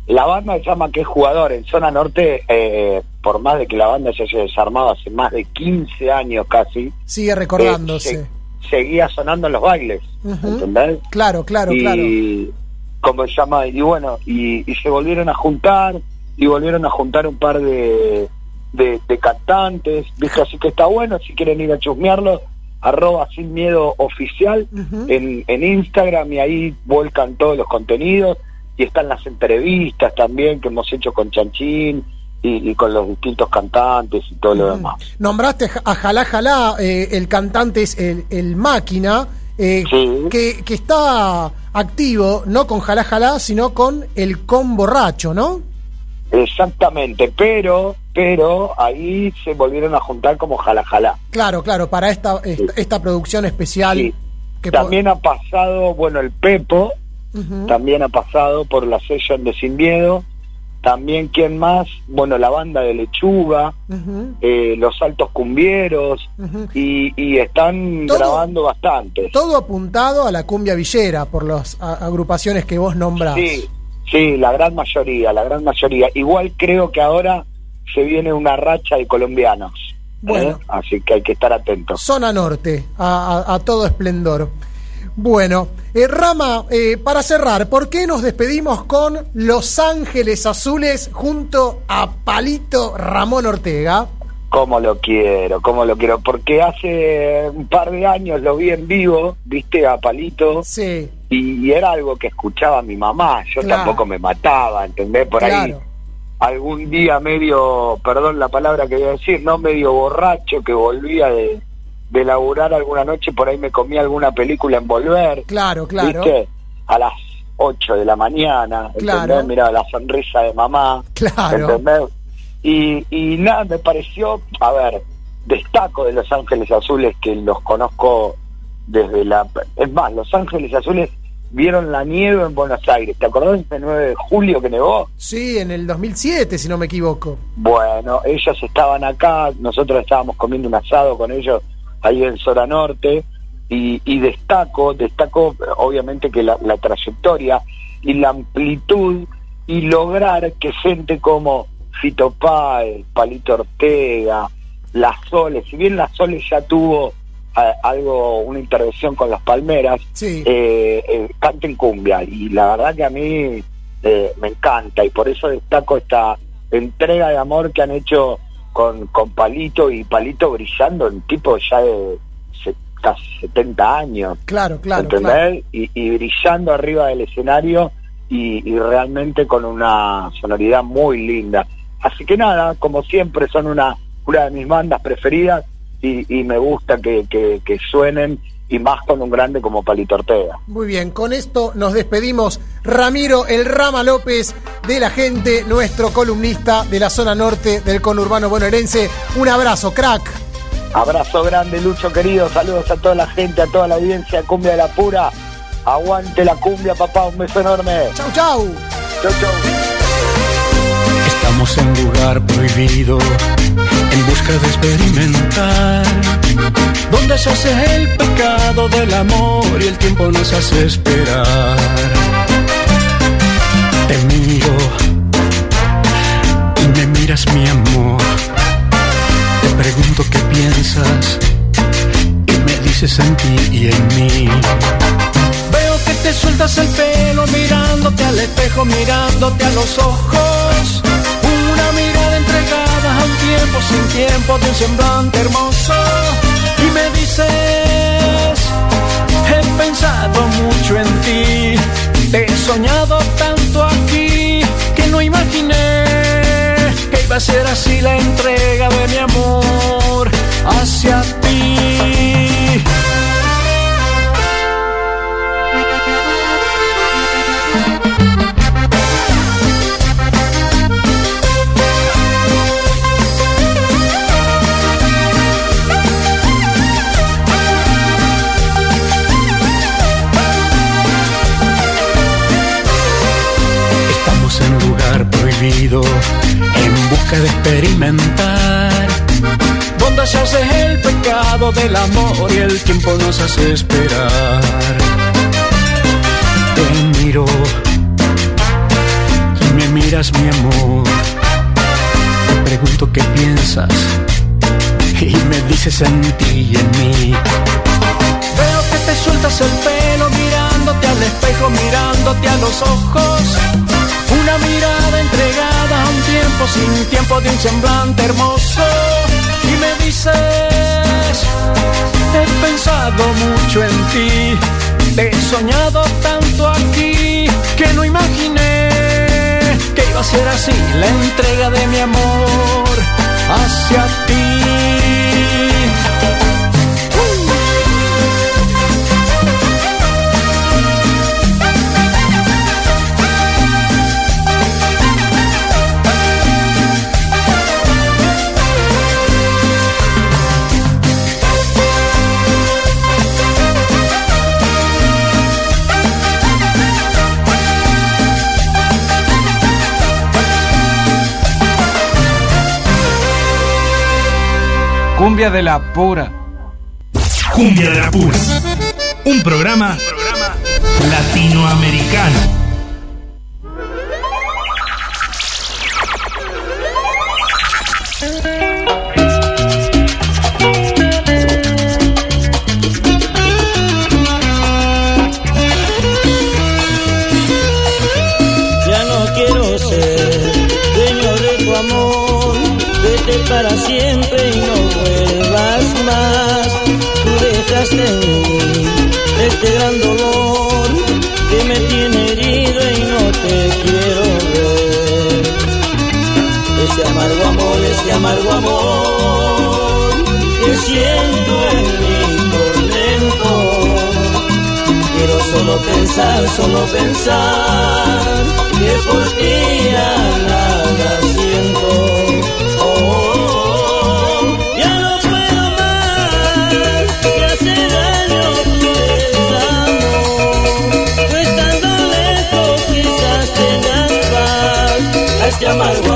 La banda se llama Qué Jugador. En Zona Norte, eh, por más de que la banda se haya desarmado hace más de 15 años casi, Sigue recordándose. eh, se- seguía sonando en los bailes. Ujú. ¿Entendés? Claro, claro, y, claro. ¿Cómo se llama? Y bueno, y, y se volvieron a juntar, y volvieron a juntar un par de, de, de cantantes, ¿viste? Así que está bueno, si quieren ir a chusmearlo, arroba sin miedo oficial en, en Instagram y ahí vuelcan todos los contenidos y están las entrevistas también que hemos hecho con Chanchín y, y con los distintos cantantes y todo lo demás. Nombraste a Jalá Jalá, eh, el cantante es el, el Máquina, eh, que, que está activo no con Jalá Jalá, sino con el Con Borracho, ¿no? Exactamente, pero pero ahí se volvieron a juntar como jala jala. Claro, claro, para esta, esta, esta producción especial. Sí. que También ha pasado, bueno, el Pepo, también ha pasado por la session de Sin Miedo. También, ¿quién más? Bueno, la banda de Lechuga, eh, los Altos Cumbieros, y, y están Todo- grabando bastante. Todo apuntado a la cumbia villera por las a- agrupaciones que vos nombrás. Sí, sí, la gran mayoría, la gran mayoría. Igual creo que ahora se viene una racha de colombianos. ¿eh? Bueno. Así que hay que estar atentos. Zona Norte, a, a- a todo esplendor. Bueno, eh, Rama, eh, para cerrar, ¿por qué nos despedimos con Los Ángeles Azules junto a Palito Ramón Ortega? Cómo lo quiero, cómo lo quiero. Porque hace un par de años lo vi en vivo, viste, a Palito. Sí. Y, y era algo que escuchaba mi mamá. Yo Claro. tampoco me mataba, ¿entendés? Por ahí Claro. algún día medio, perdón la palabra que voy a decir, no medio borracho que volvía de, de laburar alguna noche, por ahí me comí alguna película en Volver. Claro, claro. ¿Viste? A las 8 de la mañana, Claro. ¿entendés? Miraba la sonrisa de mamá. Claro. ¿entendés? Y, y nada, me pareció, a ver, destaco de Los Ángeles Azules que los conozco desde la... Es más, Los Ángeles Azules vieron la nieve en Buenos Aires. ¿Te acordás de este 9 de julio que nevó? Sí, en el 2007, si no me equivoco. Bueno, ellos estaban acá, nosotros estábamos comiendo un asado con ellos ahí en Zona Norte y, y destaco, destaco obviamente que la, la trayectoria y la amplitud y lograr que gente como Fito Páez, Palito Ortega, La Sole, si bien La Sole ya tuvo algo, una intervención con las palmeras, Sí. eh, eh, canten cumbia y la verdad que a mí eh, me encanta y por eso destaco esta entrega de amor que han hecho con, con Palito y Palito brillando en tipo ya de se- casi 70 años. Claro, claro, ¿entendés? claro. Y, y brillando arriba del escenario y, y realmente con una sonoridad muy linda. Así que nada, como siempre son una, una de mis bandas preferidas y, y me gusta que, que, que suenen y más con un grande como Palito Ortega. Muy bien, con esto nos despedimos. Ramiro El Rama López de la gente, nuestro columnista de la zona norte del conurbano bonaerense. Un abrazo, crack. Abrazo grande, Lucho querido. Saludos a toda la gente, a toda la audiencia de Cumbia de la Pura. Aguante la cumbia, papá. Un beso enorme. Chau, chau. Chau, chau. Estamos en lugar prohibido, en busca de experimentar. Donde se hace el pecado del amor y el tiempo nos hace esperar. Te miro y me miras mi amor. Te pregunto qué piensas y me dices en ti y en mí. Veo que te sueltas el pelo mirándote al espejo, mirándote a los ojos. Entregada a un tiempo sin tiempo de un semblante hermoso. Y me dices, he pensado mucho en ti, he soñado tanto aquí que no imaginé que iba a ser así la entrega de mi amor hacia ti. En busca de experimentar. Donde se hace el pecado del amor y el tiempo nos hace esperar. Te miro y me miras mi amor. Te pregunto qué piensas y me dices en ti y en mí. Veo que te sueltas el pelo mirándote al espejo, mirándote a los ojos. Una mirada entregada a un tiempo sin tiempo de un semblante hermoso. Y me dices, he pensado mucho en ti, he soñado tanto aquí que no imaginé que iba a ser así la entrega de mi amor hacia ti. Cumbia de la pura. Cumbia de la Pura. Un programa latinoamericano. Pensar, solo pensar que por ti ya nada siento. Oh, ya no puedo más, me hace daño desamor. Tú estando lejos quizás tengas paz a este amargo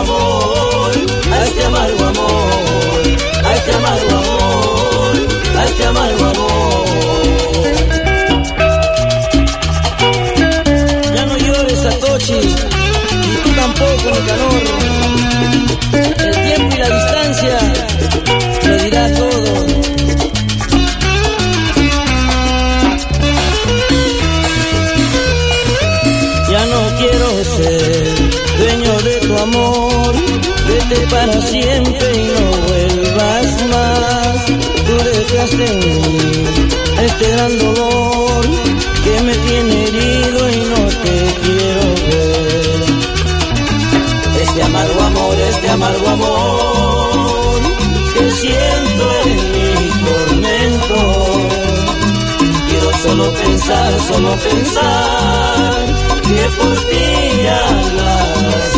para siempre y no vuelvas más. Tú dejaste en mí este gran dolor que me tiene herido y no te quiero ver. Este amargo amor, este amargo amor que siento en mi tormento. Quiero solo pensar, solo pensar que por ti ya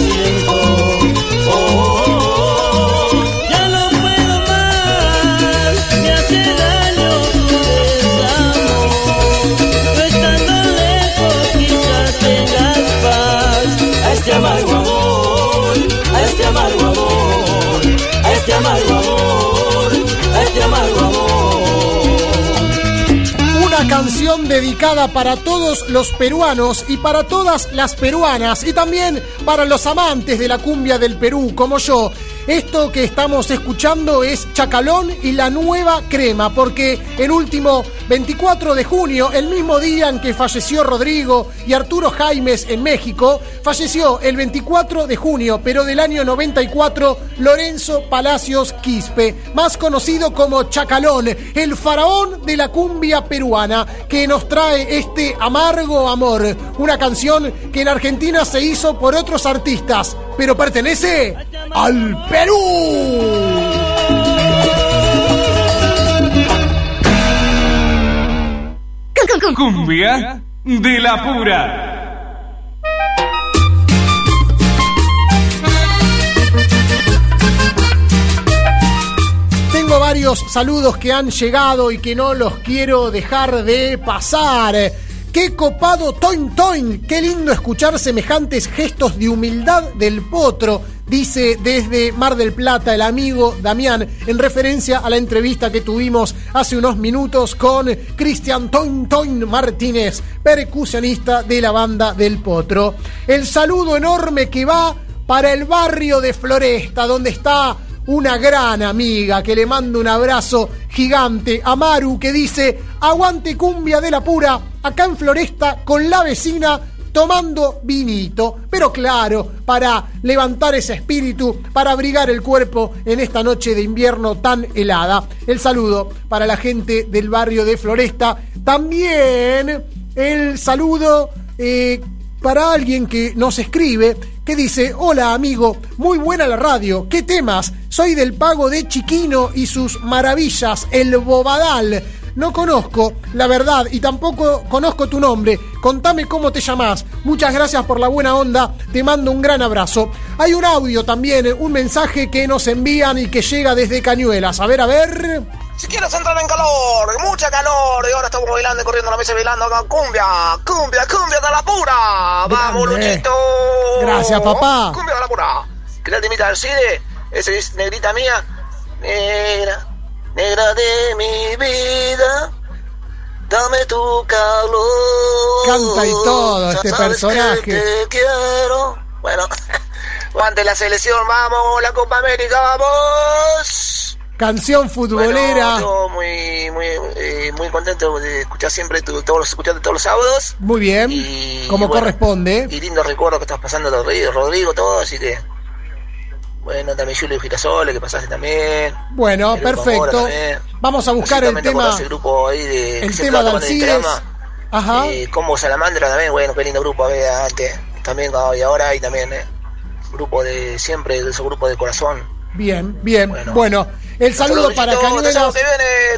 canción dedicada para todos los peruanos y para todas las peruanas y también para los amantes de la cumbia del Perú como yo. Esto que estamos escuchando es Chacalón y la nueva crema, porque el último 24 de junio, el mismo día en que falleció Rodrigo y Arturo Jaimes en México, falleció el 24 de junio, pero del año 94, Lorenzo Palacios Quispe, más conocido como Chacalón, el faraón de la cumbia peruana, que nos trae este amargo amor, una canción que en Argentina se hizo por otros artistas, pero pertenece al Perú. Cumbia de la pura. Saludos que han llegado y que no los quiero dejar de pasar. ¡Qué copado Toin Toin! ¡Qué lindo escuchar semejantes gestos de humildad del potro! Dice desde Mar del Plata el amigo Damián, en referencia a la entrevista que tuvimos hace unos minutos con Cristian Toin Toin Martínez, percusionista de la banda del potro. El saludo enorme que va para el barrio de Floresta, donde está una gran amiga que le mando un abrazo gigante a Maru que dice, aguante cumbia de la pura, acá en Floresta con la vecina tomando vinito, pero claro, para levantar ese espíritu, para abrigar el cuerpo en esta noche de invierno tan helada. El saludo para la gente del barrio de Floresta. También el saludo eh, para alguien que nos escribe que dice, hola amigo, muy buena la radio, ¿qué temas? Soy del pago de Chiquino y sus maravillas, el Bobadal. No conozco, la verdad, y tampoco conozco tu nombre. Contame cómo te llamás. Muchas gracias por la buena onda. Te mando un gran abrazo. Hay un audio también, un mensaje que nos envían y que llega desde Cañuelas. A ver, a ver. Si quieres entrar en calor, mucha calor, y ahora estamos bailando y corriendo la mesa bailando con cumbia, cumbia, cumbia de la pura. Vamos. Luchito. Gracias, papá. Cumbia de la pura. ¿Querés te imita al Cide? Ese es negrita mía. Negra, negra de mi vida. Dame tu calor. Canta y todo este personaje. que te quiero. Bueno, ante la selección, vamos, la Copa América, vamos. Canción futbolera. Bueno, yo muy, muy, eh, muy contento de escuchar siempre tu- todos los, escucharte todos los sábados. Muy bien. como bueno, corresponde. Y lindo recuerdo que estás pasando Rodrigo, Rodrigo, todo, así que. Bueno, también Julio Girasole, que pasaste también. Bueno, El perfecto. También. Vamos a buscar el tema. El grupo ahí de. el que se tema de Alcides. Ajá. Eh, como Salamandra también, bueno, qué lindo grupo había antes. También, ah, y ahora hay también, eh, grupo de siempre, de esos grupos de corazón. Bien, bien. Bueno. El saludo para que viene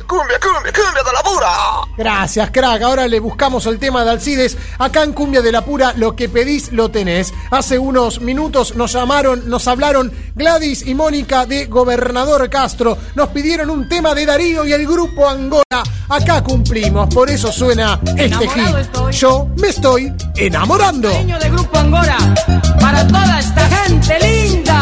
cumbia, cumbia, cumbia de la pura. Gracias, crack. Ahora le buscamos el tema de Alcides. Acá en Cumbia de la Pura, lo que pedís lo tenés. Hace unos minutos nos llamaron, nos hablaron Gladys y Mónica de Gobernador Castro. Nos pidieron un tema de Darío y el grupo Angola. Acá cumplimos, por eso suena este Enamorado hit. estoy. Yo me estoy enamorando. Dueño de Grupo Angora, para toda esta gente linda.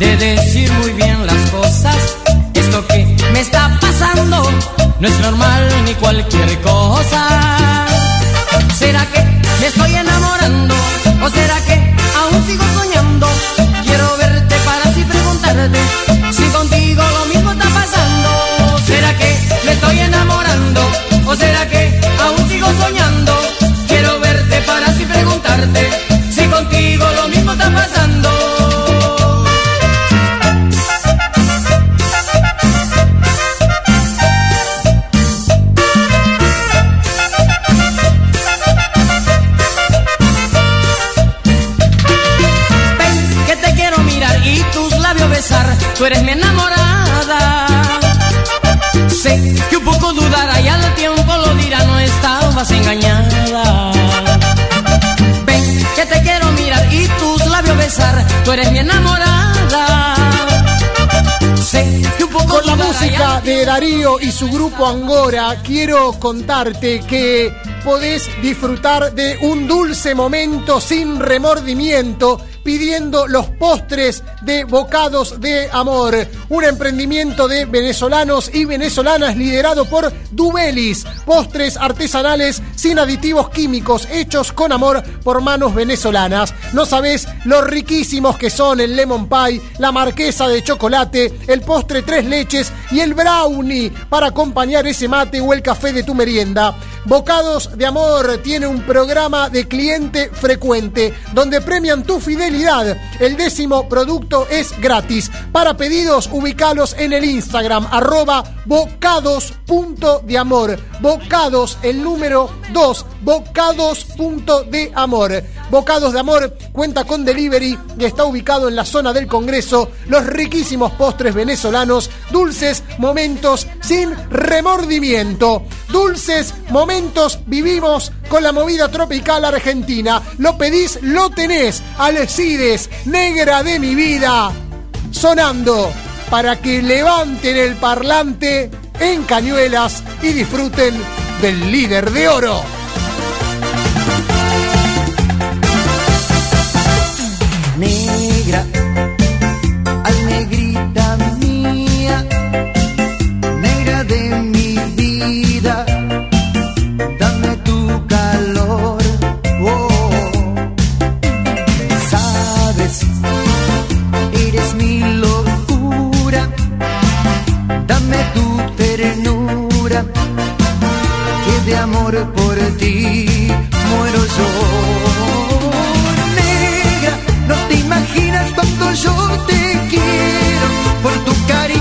De decir muy bien las cosas. Esto que me está pasando no es normal ni cualquier cosa. ¿Será que me estoy enamorando? ¿O será que de Darío y su grupo Angora, quiero contarte que podés disfrutar de un dulce momento sin remordimiento pidiendo los postres de Bocados de Amor, un emprendimiento de venezolanos y venezolanas liderado por Dubelis, postres artesanales sin aditivos químicos, hechos con amor por manos venezolanas. No sabés lo riquísimos que son el lemon pie, la marquesa de chocolate, el postre tres leches y el brownie para acompañar ese mate o el café de tu merienda. Bocados de Amor tiene un programa de cliente frecuente donde premian tu fidelidad. El décimo producto es gratis. Para pedidos, ubicalos en el Instagram, arroba bocados.deamor. Bocados, el número 2, bocados.deamor. Bocados de Amor cuenta con delivery y está ubicado en la zona del Congreso. Los riquísimos postres venezolanos, dulces momentos sin remordimiento. Dulces momentos vivimos con la movida tropical argentina. Lo pedís, lo tenés. Alcides, negra de mi vida. Sonando para que levanten el parlante en cañuelas y disfruten del líder de oro. negra, ay negrita mía, negra de mi vida, de amor por ti muero yo. Negra, no te imaginas cuánto yo te quiero. Por tu cariño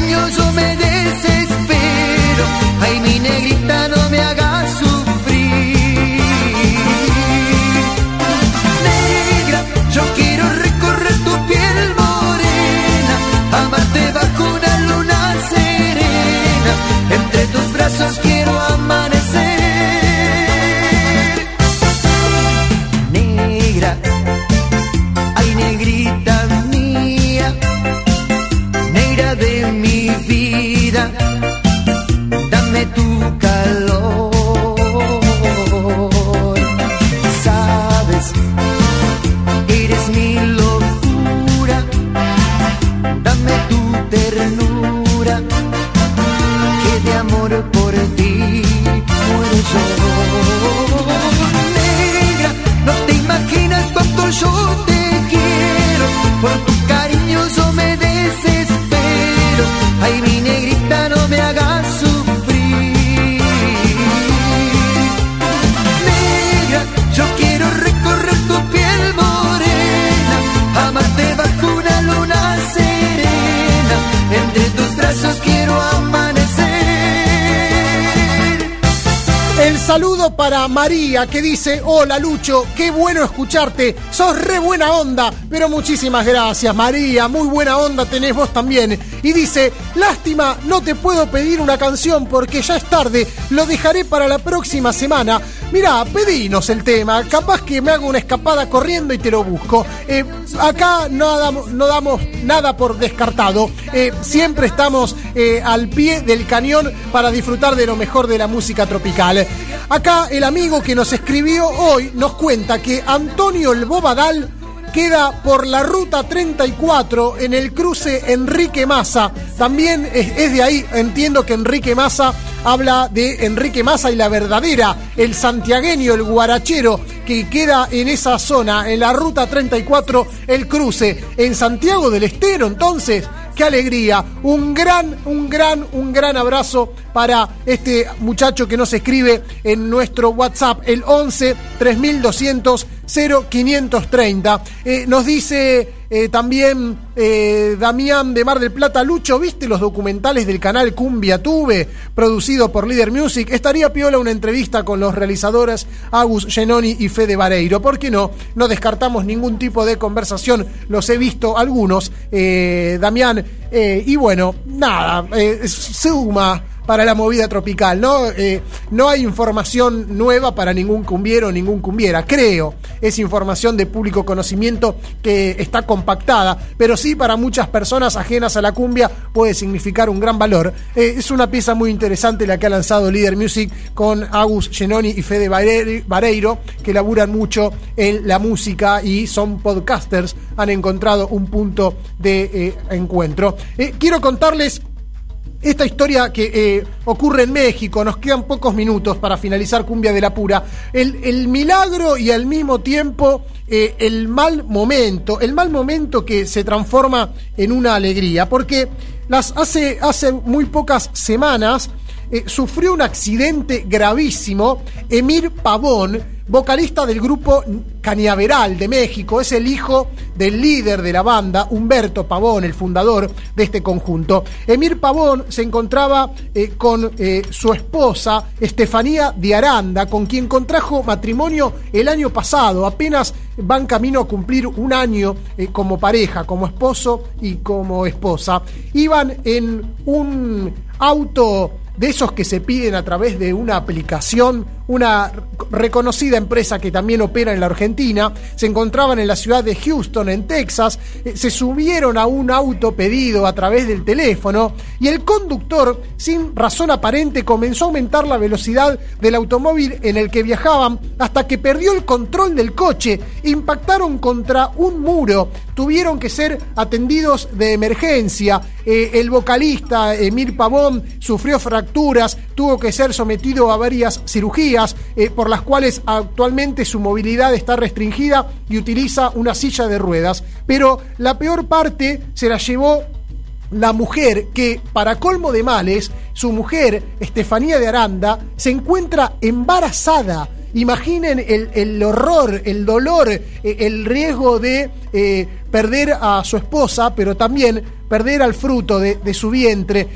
El para María que dice, hola Lucho, qué bueno escucharte, sos re buena onda, pero muchísimas gracias María, muy buena onda tenés vos también. Y dice, lástima, no te puedo pedir una canción porque ya es tarde, lo dejaré para la próxima semana. Mirá, pedinos el tema, capaz que me hago una escapada corriendo y te lo busco. Eh, acá no damos, no damos nada por descartado, Eh, siempre estamos eh, al pie del cañón para disfrutar de lo mejor de la música tropical. Acá el amigo que nos escribió hoy nos cuenta que Antonio el Bobadal queda por la ruta 34 en el cruce Enrique Massa. También es, es de ahí, entiendo que Enrique Massa habla de Enrique Massa y la verdadera, el santiagueño, el guarachero, que queda en esa zona, en la ruta 34, el cruce, en Santiago del Estero. Entonces, qué alegría. Un gran, un gran, un gran abrazo para este muchacho que nos escribe en nuestro WhatsApp, el 11 3200 0530. Eh, nos dice eh, también eh, Damián de Mar del Plata, Lucho, ¿viste los documentales del canal Cumbia Tube, producido por Leader Music? Estaría piola una entrevista con los realizadores Agus Genoni y Fede Vareiro. ¿Por qué no? No descartamos ningún tipo de conversación, los he visto algunos, eh, Damián. y bueno, nada, suma para la movida tropical, ¿no? Eh, no hay información nueva para ningún cumbiero, ningún cumbiera, creo. Es información de público conocimiento que está compactada, pero sí para muchas personas ajenas a la cumbia puede significar un gran valor. Eh, es una pieza muy interesante la que ha lanzado Leader Music con Agus Genoni y Fede Vareiro- que laburan mucho en la música y son podcasters, han encontrado un punto de eh, encuentro. Quiero contarles esta historia que eh, ocurre en México, nos quedan pocos minutos para finalizar Cumbia de la Pura. El, milagro y al mismo tiempo eh, el mal momento, el mal momento que se transforma en una alegría, porque las, hace, hace muy pocas semanas eh, sufrió un accidente gravísimo Emir Pavón, vocalista del grupo Cañaveral de México, es el hijo del líder de la banda, Humberto Pavón, el fundador de este conjunto. Emir Pavón se encontraba eh, con eh, su esposa, Estefanía de Aranda, con quien contrajo matrimonio el año pasado. Apenas van camino a cumplir un año como pareja, como esposo y como esposa. Iban en un auto de esos que se piden a través de una aplicación, una reconocida empresa que también opera en la Argentina, se encontraban en la ciudad de Houston, en Texas, eh, se subieron a un auto pedido a través del teléfono y el conductor, sin razón aparente, comenzó a aumentar la velocidad del automóvil en el que viajaban hasta que perdió el control del coche, impactaron contra un muro, tuvieron que ser atendidos de emergencia, Eh, el vocalista Emir Pavón sufrió fracturas, tuvo que ser sometido a varias cirugías eh, por las cuales actualmente su movilidad está restringida y utiliza una silla de ruedas. Pero la peor parte se la llevó la mujer que, para colmo de males, su mujer, Estefanía de Aranda, se encuentra embarazada. Imaginen el, el horror, el dolor, eh, el riesgo de eh, perder a su esposa, pero también perder al fruto de, su vientre.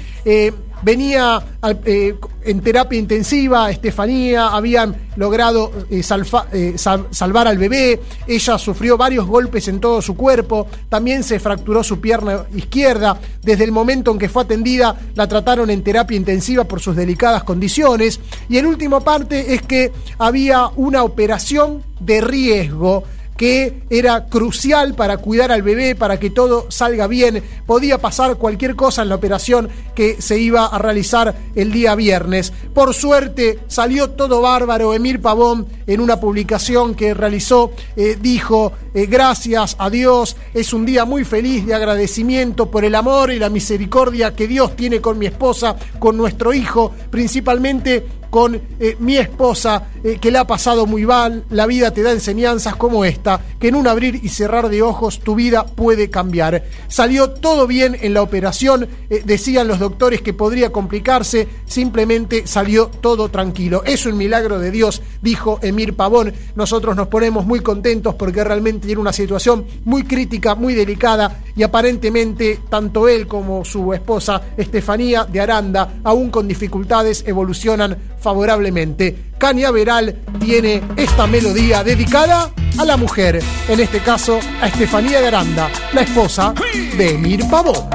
Venía eh, en terapia intensiva, Estefanía, habían logrado eh, eh, sal- salvar al bebé, ella sufrió varios golpes en todo su cuerpo, también se fracturó su pierna izquierda, desde el momento en que fue atendida la trataron en terapia intensiva por sus delicadas condiciones, y el último parte es que había una operación de riesgo que era crucial para cuidar al bebé, para que todo salga bien. Podía pasar cualquier cosa en la operación que se iba a realizar el día viernes. Por suerte salió todo bárbaro. Emir Pavón en una publicación que realizó eh, dijo, eh, gracias a Dios, es un día muy feliz de agradecimiento por el amor y la misericordia que Dios tiene con mi esposa, con nuestro hijo, principalmente con eh, mi esposa. eh, que le ha pasado muy mal, la vida te da enseñanzas como esta, que en un abrir y cerrar de ojos tu vida puede cambiar. Salió todo bien en la operación, eh, decían los doctores que podría complicarse, simplemente salió todo tranquilo. Es un milagro de Dios, dijo Emir Pavón. Nosotros nos ponemos muy contentos porque realmente tiene una situación muy crítica, muy delicada y aparentemente tanto él como su esposa Estefanía de Aranda, aún con dificultades, evolucionan favorablemente. Cañaveral tiene esta melodía dedicada a la mujer, en este caso a Estefanía de Aranda, la esposa de Emir Pavón.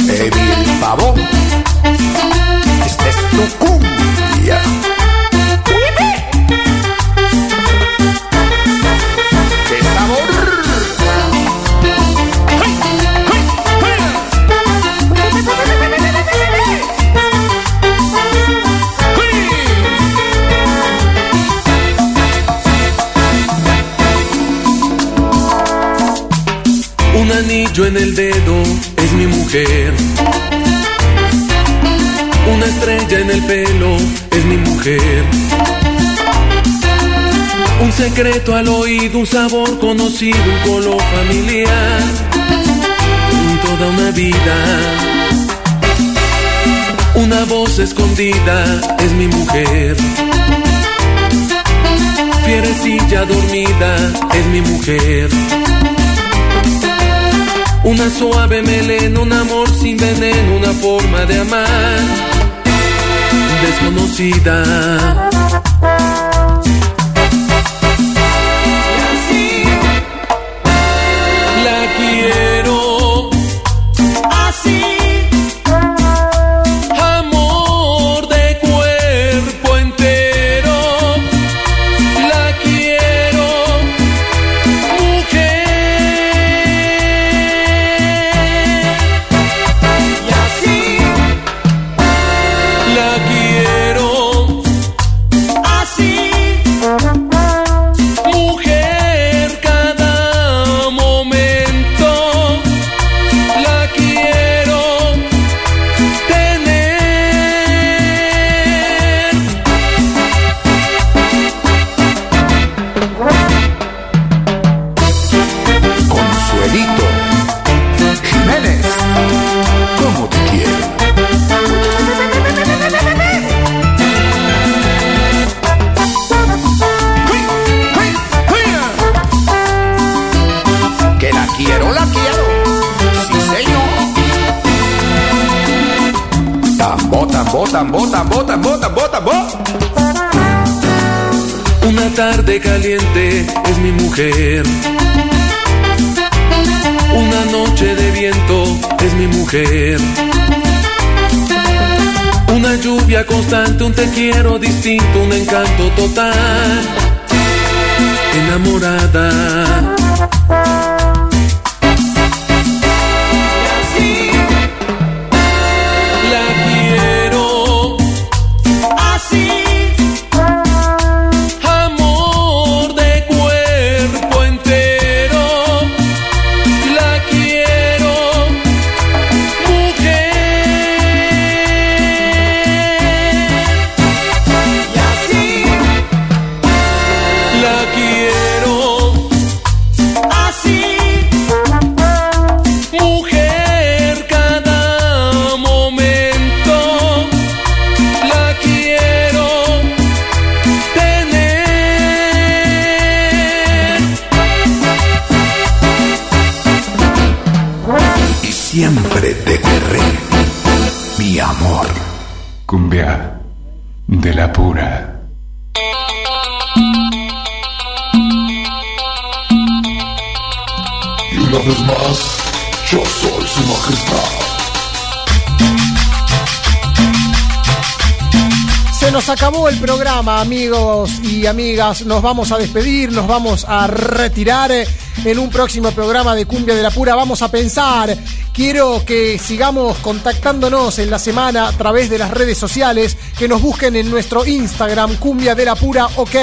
Emir Pavón, esta es tu. Un anillo en el dedo es mi mujer. Una estrella en el pelo es mi mujer. Un secreto al oído, un sabor conocido, un color familiar. Toda una vida. Una voz escondida es mi mujer. Fierecilla dormida es mi mujer. Una suave melena, un amor sin veneno, una forma de amar desconocida. Un te quiero distinto, un encanto total. Enamorada. Amigos y amigas. Nos vamos a despedir, nos vamos a retirar. En un próximo programa de Cumbia de la Pura vamos a pensar Quiero que sigamos contactándonos en la semana a través de las redes sociales, que nos busquen en nuestro Instagram, Cumbia de la Pura OK,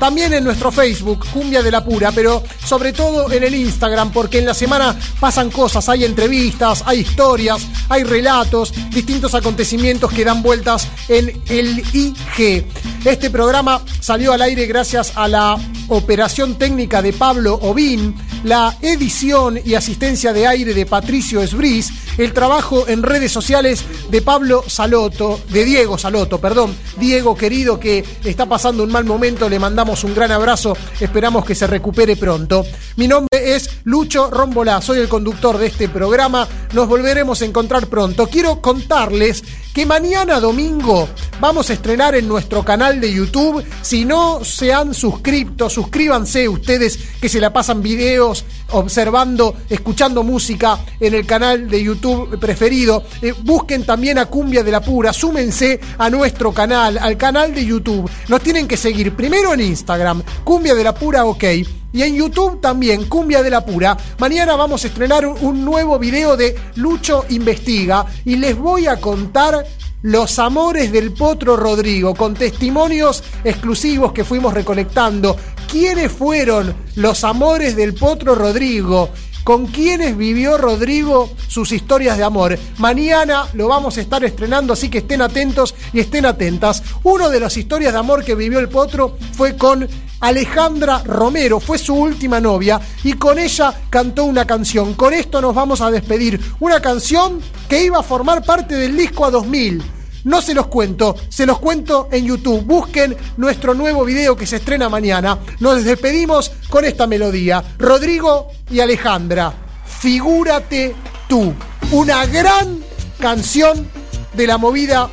también en nuestro Facebook, Cumbia de la Pura, pero sobre todo en el Instagram, porque en la semana pasan cosas, hay entrevistas, hay historias, hay relatos, distintos acontecimientos que dan vueltas en el IG. Este programa salió al aire gracias a la operación técnica de Pablo Obín, la edición y asistencia de aire de Patricio Esbris, el trabajo en redes sociales de Pablo Saloto, de Diego Saloto, perdón, Diego querido que está pasando un mal momento, le mandamos un gran abrazo, esperamos que se recupere pronto. Mi nombre es Lucho Rombolá, soy el conductor de este programa, nos volveremos a encontrar pronto. Quiero contarles que mañana domingo vamos a estrenar en nuestro canal de YouTube. Si no se han suscrito, suscríbanse ustedes que se la pasan videos, observando, escuchando música en el canal de YouTube preferido. Eh, busquen también a Cumbia de la Pura, súmense a nuestro canal, al canal de YouTube. Nos tienen que seguir primero en Instagram, Cumbia de la Pura OK. Y en YouTube también, Cumbia de la Pura. Mañana vamos a estrenar un, nuevo video de Lucho Investiga y les voy a contar los amores del Potro Rodrigo, con testimonios exclusivos que fuimos recolectando. ¿Quiénes fueron los amores del Potro Rodrigo? ¿Con quiénes vivió Rodrigo sus historias de amor? Mañana lo vamos a estar estrenando, así que estén atentos y estén atentas. Uno de las historias de amor que vivió el Potro fue con Alejandra Romero, fue su última novia y con ella cantó una canción. Con esto nos vamos a despedir. Una canción que iba a formar parte del disco a 2000. No se los cuento, se los cuento en YouTube. Busquen nuestro nuevo video que se estrena mañana. Nos despedimos con esta melodía. Rodrigo y Alejandra, figúrate tú. Una gran canción de la movida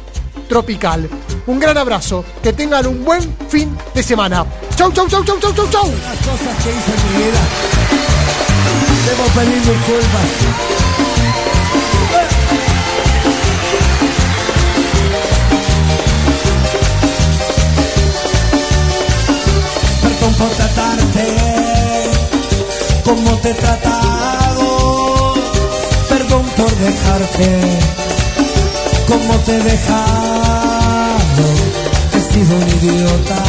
tropical. Un gran abrazo, que tengan un buen fin de semana. Chau, chau, chau, chau, chau, chau, chau. Las cosas que hice en mi vida. Debo pedir disculpas. Como te he tratado. Perdón por dejarte como te he dejado. He sido un idiota,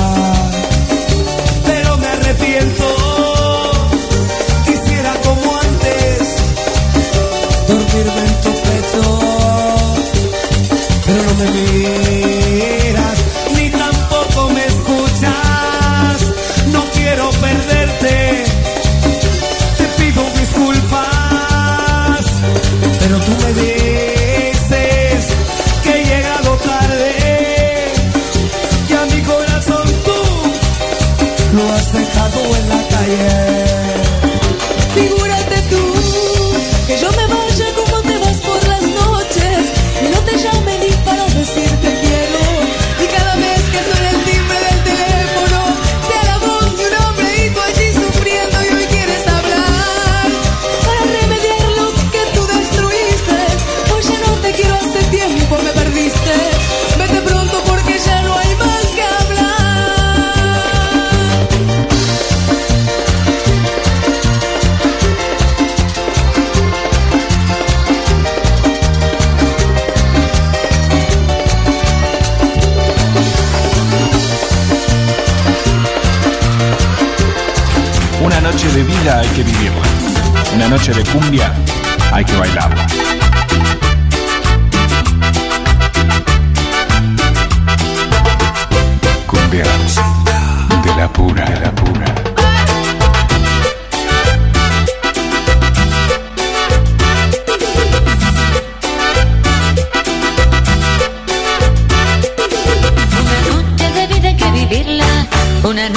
vida hay que vivirla. Una noche de cumbia hay que bailarla. Cumbia de la pura, de la pura. Una noche de vida hay que vivirla, una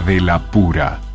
de la pura.